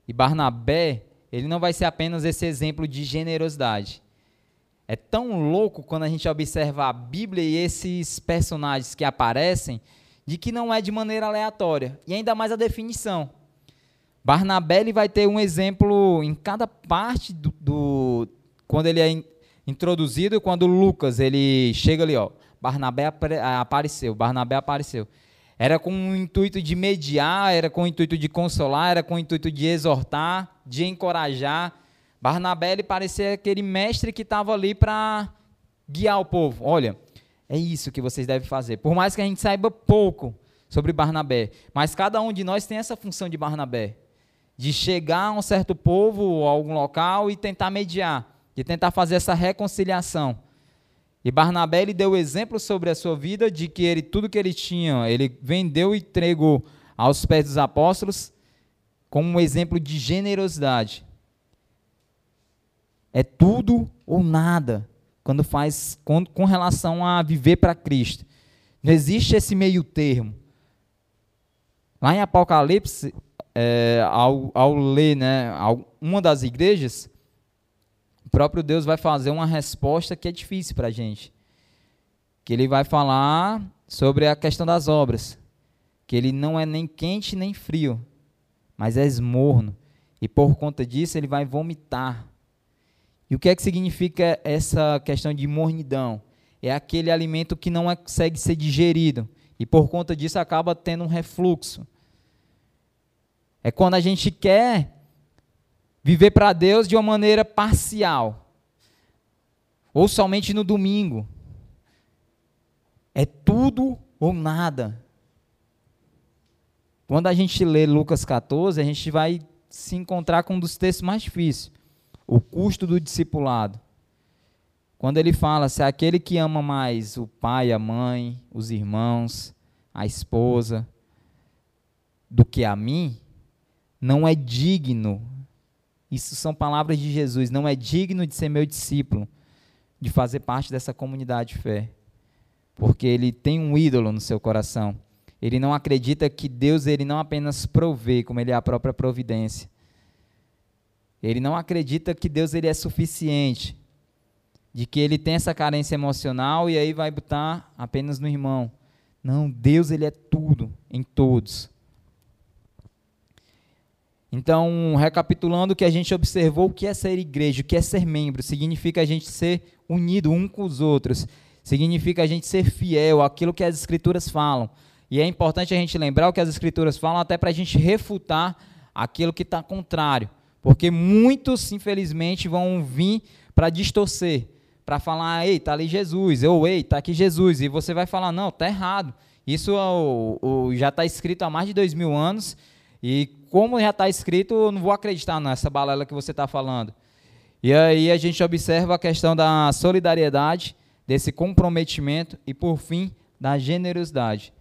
E Barnabé, ele não vai ser apenas esse exemplo de generosidade. É tão louco quando a gente observa a Bíblia e esses personagens que aparecem, de que não é de maneira aleatória. E ainda mais a definição. Barnabé ele vai ter um exemplo em cada parte do, do quando ele é introduzido, quando Lucas ele chega ali, ó, Barnabé apareceu, Barnabé apareceu. Era com o intuito de mediar, era com o intuito de consolar, era com o intuito de exortar, de encorajar. Barnabé ele parecia aquele mestre que estava ali para guiar o povo. Olha, é isso que vocês devem fazer. Por mais que a gente saiba pouco sobre Barnabé, mas cada um de nós tem essa função de Barnabé de chegar a um certo povo ou a algum local e tentar mediar, de tentar fazer essa reconciliação. E Barnabé ele deu exemplo sobre a sua vida de que ele tudo que ele tinha, ele vendeu e entregou aos pés dos apóstolos como um exemplo de generosidade. É tudo ou nada quando faz com, com relação a viver para Cristo. Não existe esse meio termo. Lá em Apocalipse, é, ao, ao ler né, uma das igrejas, o próprio Deus vai fazer uma resposta que é difícil para a gente. Que ele vai falar sobre a questão das obras. Que ele não é nem quente nem frio, mas é esmorno. E por conta disso ele vai vomitar. E o que é que significa essa questão de mornidão? É aquele alimento que não consegue ser digerido. E por conta disso acaba tendo um refluxo. É quando a gente quer viver para Deus de uma maneira parcial. Ou somente no domingo. É tudo ou nada. Quando a gente lê Lucas 14, a gente vai se encontrar com um dos textos mais difíceis. O custo do discipulado. Quando ele fala, se aquele que ama mais o pai, a mãe, os irmãos, a esposa, do que a mim, não é digno. Isso são palavras de Jesus. Não é digno de ser meu discípulo, de fazer parte dessa comunidade de fé. Porque ele tem um ídolo no seu coração. Ele não acredita que Deus ele não apenas provê, como ele é a própria providência. Ele não acredita que Deus ele é suficiente, de que ele tem essa carência emocional e aí vai botar apenas no irmão. Não, Deus ele é tudo em todos. Então, recapitulando o que a gente observou, o que é ser igreja, o que é ser membro, significa a gente ser unido um com os outros, significa a gente ser fiel àquilo que as escrituras falam. E é importante a gente lembrar o que as escrituras falam, até para a gente refutar aquilo que está contrário. Porque muitos, infelizmente, vão vir para distorcer, para falar, ei, está ali Jesus, ou ei, está aqui Jesus, e você vai falar, não, está errado. Isso já está escrito há mais de dois mil anos, e como já está escrito, eu não vou acreditar nessa balela que você está falando. E aí a gente observa a questão da solidariedade, desse comprometimento e, por fim, da generosidade,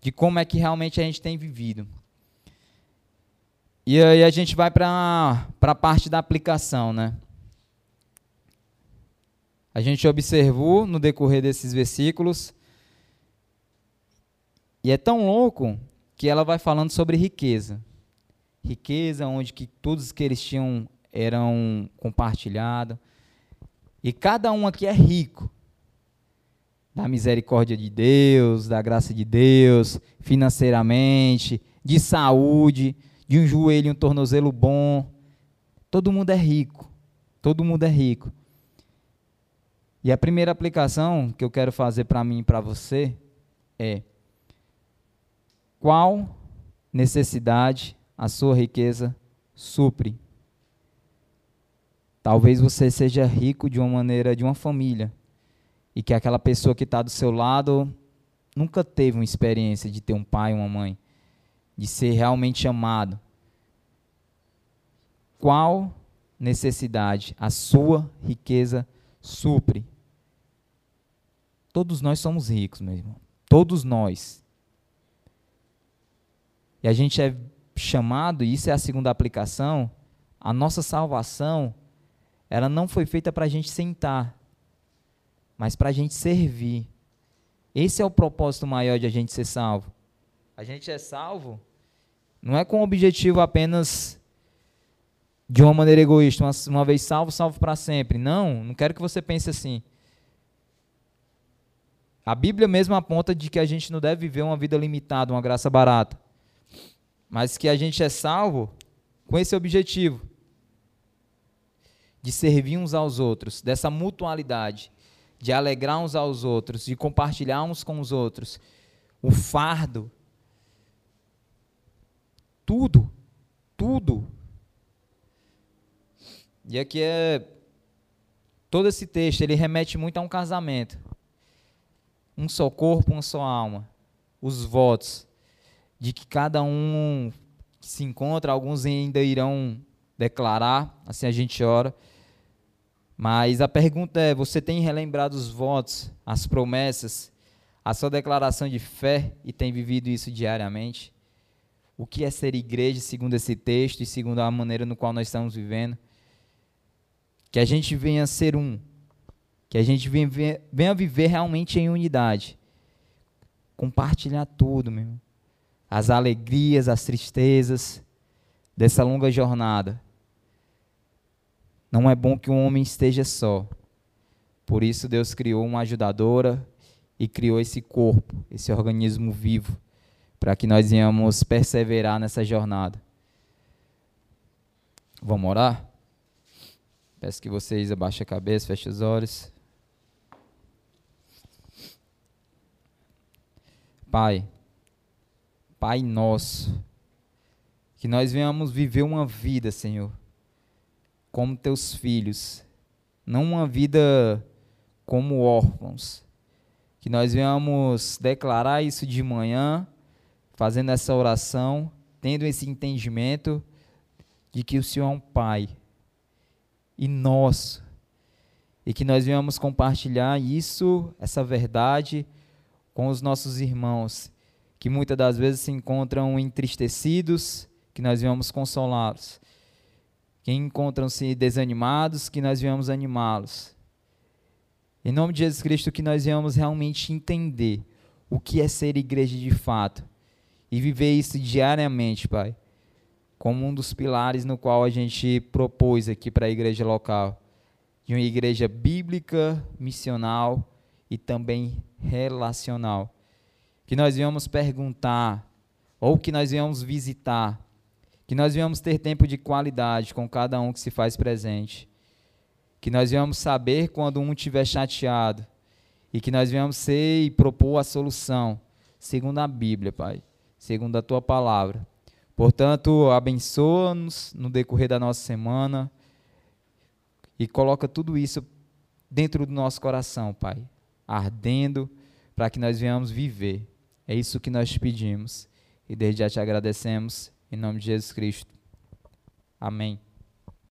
de como é que realmente a gente tem vivido. E aí a gente vai para a parte da aplicação, né? A gente observou no decorrer desses versículos, e é tão louco que ela vai falando sobre riqueza. Riqueza onde que todos que eles tinham eram compartilhados. E cada um aqui é rico. Da misericórdia de Deus, da graça de Deus, financeiramente, de saúde, de um joelho e um tornozelo bom. Todo mundo é rico. Todo mundo é rico. E a primeira aplicação que eu quero fazer para mim e para você é: qual necessidade a sua riqueza supre? Talvez você seja rico de uma maneira de uma família e que aquela pessoa que está do seu lado nunca teve uma experiência de ter um pai, uma mãe, de ser realmente amado. Qual necessidade a sua riqueza supre? Todos nós somos ricos, meu irmão. Todos nós. E a gente é chamado, e isso é a segunda aplicação, a nossa salvação, ela não foi feita para a gente sentar, mas para a gente servir. Esse é o propósito maior de a gente ser salvo. A gente é salvo não é com o objetivo apenas de uma maneira egoísta, uma, uma vez salvo, salvo para sempre. Não, não quero que você pense assim. A Bíblia mesmo aponta de que a gente não deve viver uma vida limitada, uma graça barata. Mas que a gente é salvo com esse objetivo de servir uns aos outros, dessa mutualidade, de alegrar uns aos outros, de compartilhar uns com os outros. O fardo, tudo, tudo. E aqui é todo esse texto, ele remete muito a um casamento um só corpo, uma só alma. Os votos de que cada um se encontra, alguns ainda irão declarar, assim a gente ora. Mas a pergunta é: você tem relembrado os votos, as promessas, a sua declaração de fé e tem vivido isso diariamente? O que é ser igreja segundo esse texto e segundo a maneira no qual nós estamos vivendo? Que a gente venha ser um, que a gente venha viver realmente em unidade. Compartilhar tudo, meu irmão. As alegrias, as tristezas dessa longa jornada. Não é bom que um homem esteja só. Por isso Deus criou uma ajudadora e criou esse corpo, esse organismo vivo, para que nós venhamos perseverar nessa jornada. Vamos orar? Peço que vocês abaixem a cabeça, fechem os olhos. Pai, Pai nosso, que nós venhamos viver uma vida, Senhor, como teus filhos, não uma vida como órfãos. Que nós venhamos declarar isso de manhã, fazendo essa oração, tendo esse entendimento de que o Senhor é um Pai e nosso, e que nós venhamos compartilhar isso, essa verdade com os nossos irmãos, que muitas das vezes se encontram entristecidos, que nós venhamos consolá-los. Que encontram-se desanimados, que nós venhamos animá-los. Em nome de Jesus Cristo, que nós venhamos realmente entender o que é ser igreja de fato e viver isso diariamente, Pai, como um dos pilares no qual a gente propôs aqui para a igreja local, de uma igreja bíblica, missional e também relacional. Que nós venhamos perguntar, ou que nós venhamos visitar, que nós venhamos ter tempo de qualidade com cada um que se faz presente. Que nós venhamos saber quando um estiver chateado. E que nós venhamos ser e propor a solução, segundo a Bíblia, Pai, segundo a tua palavra. Portanto, abençoa-nos no decorrer da nossa semana e coloca tudo isso dentro do nosso coração, Pai ardendo, para que nós venhamos viver. É isso que nós te pedimos. E desde já te agradecemos, em nome de Jesus Cristo. Amém.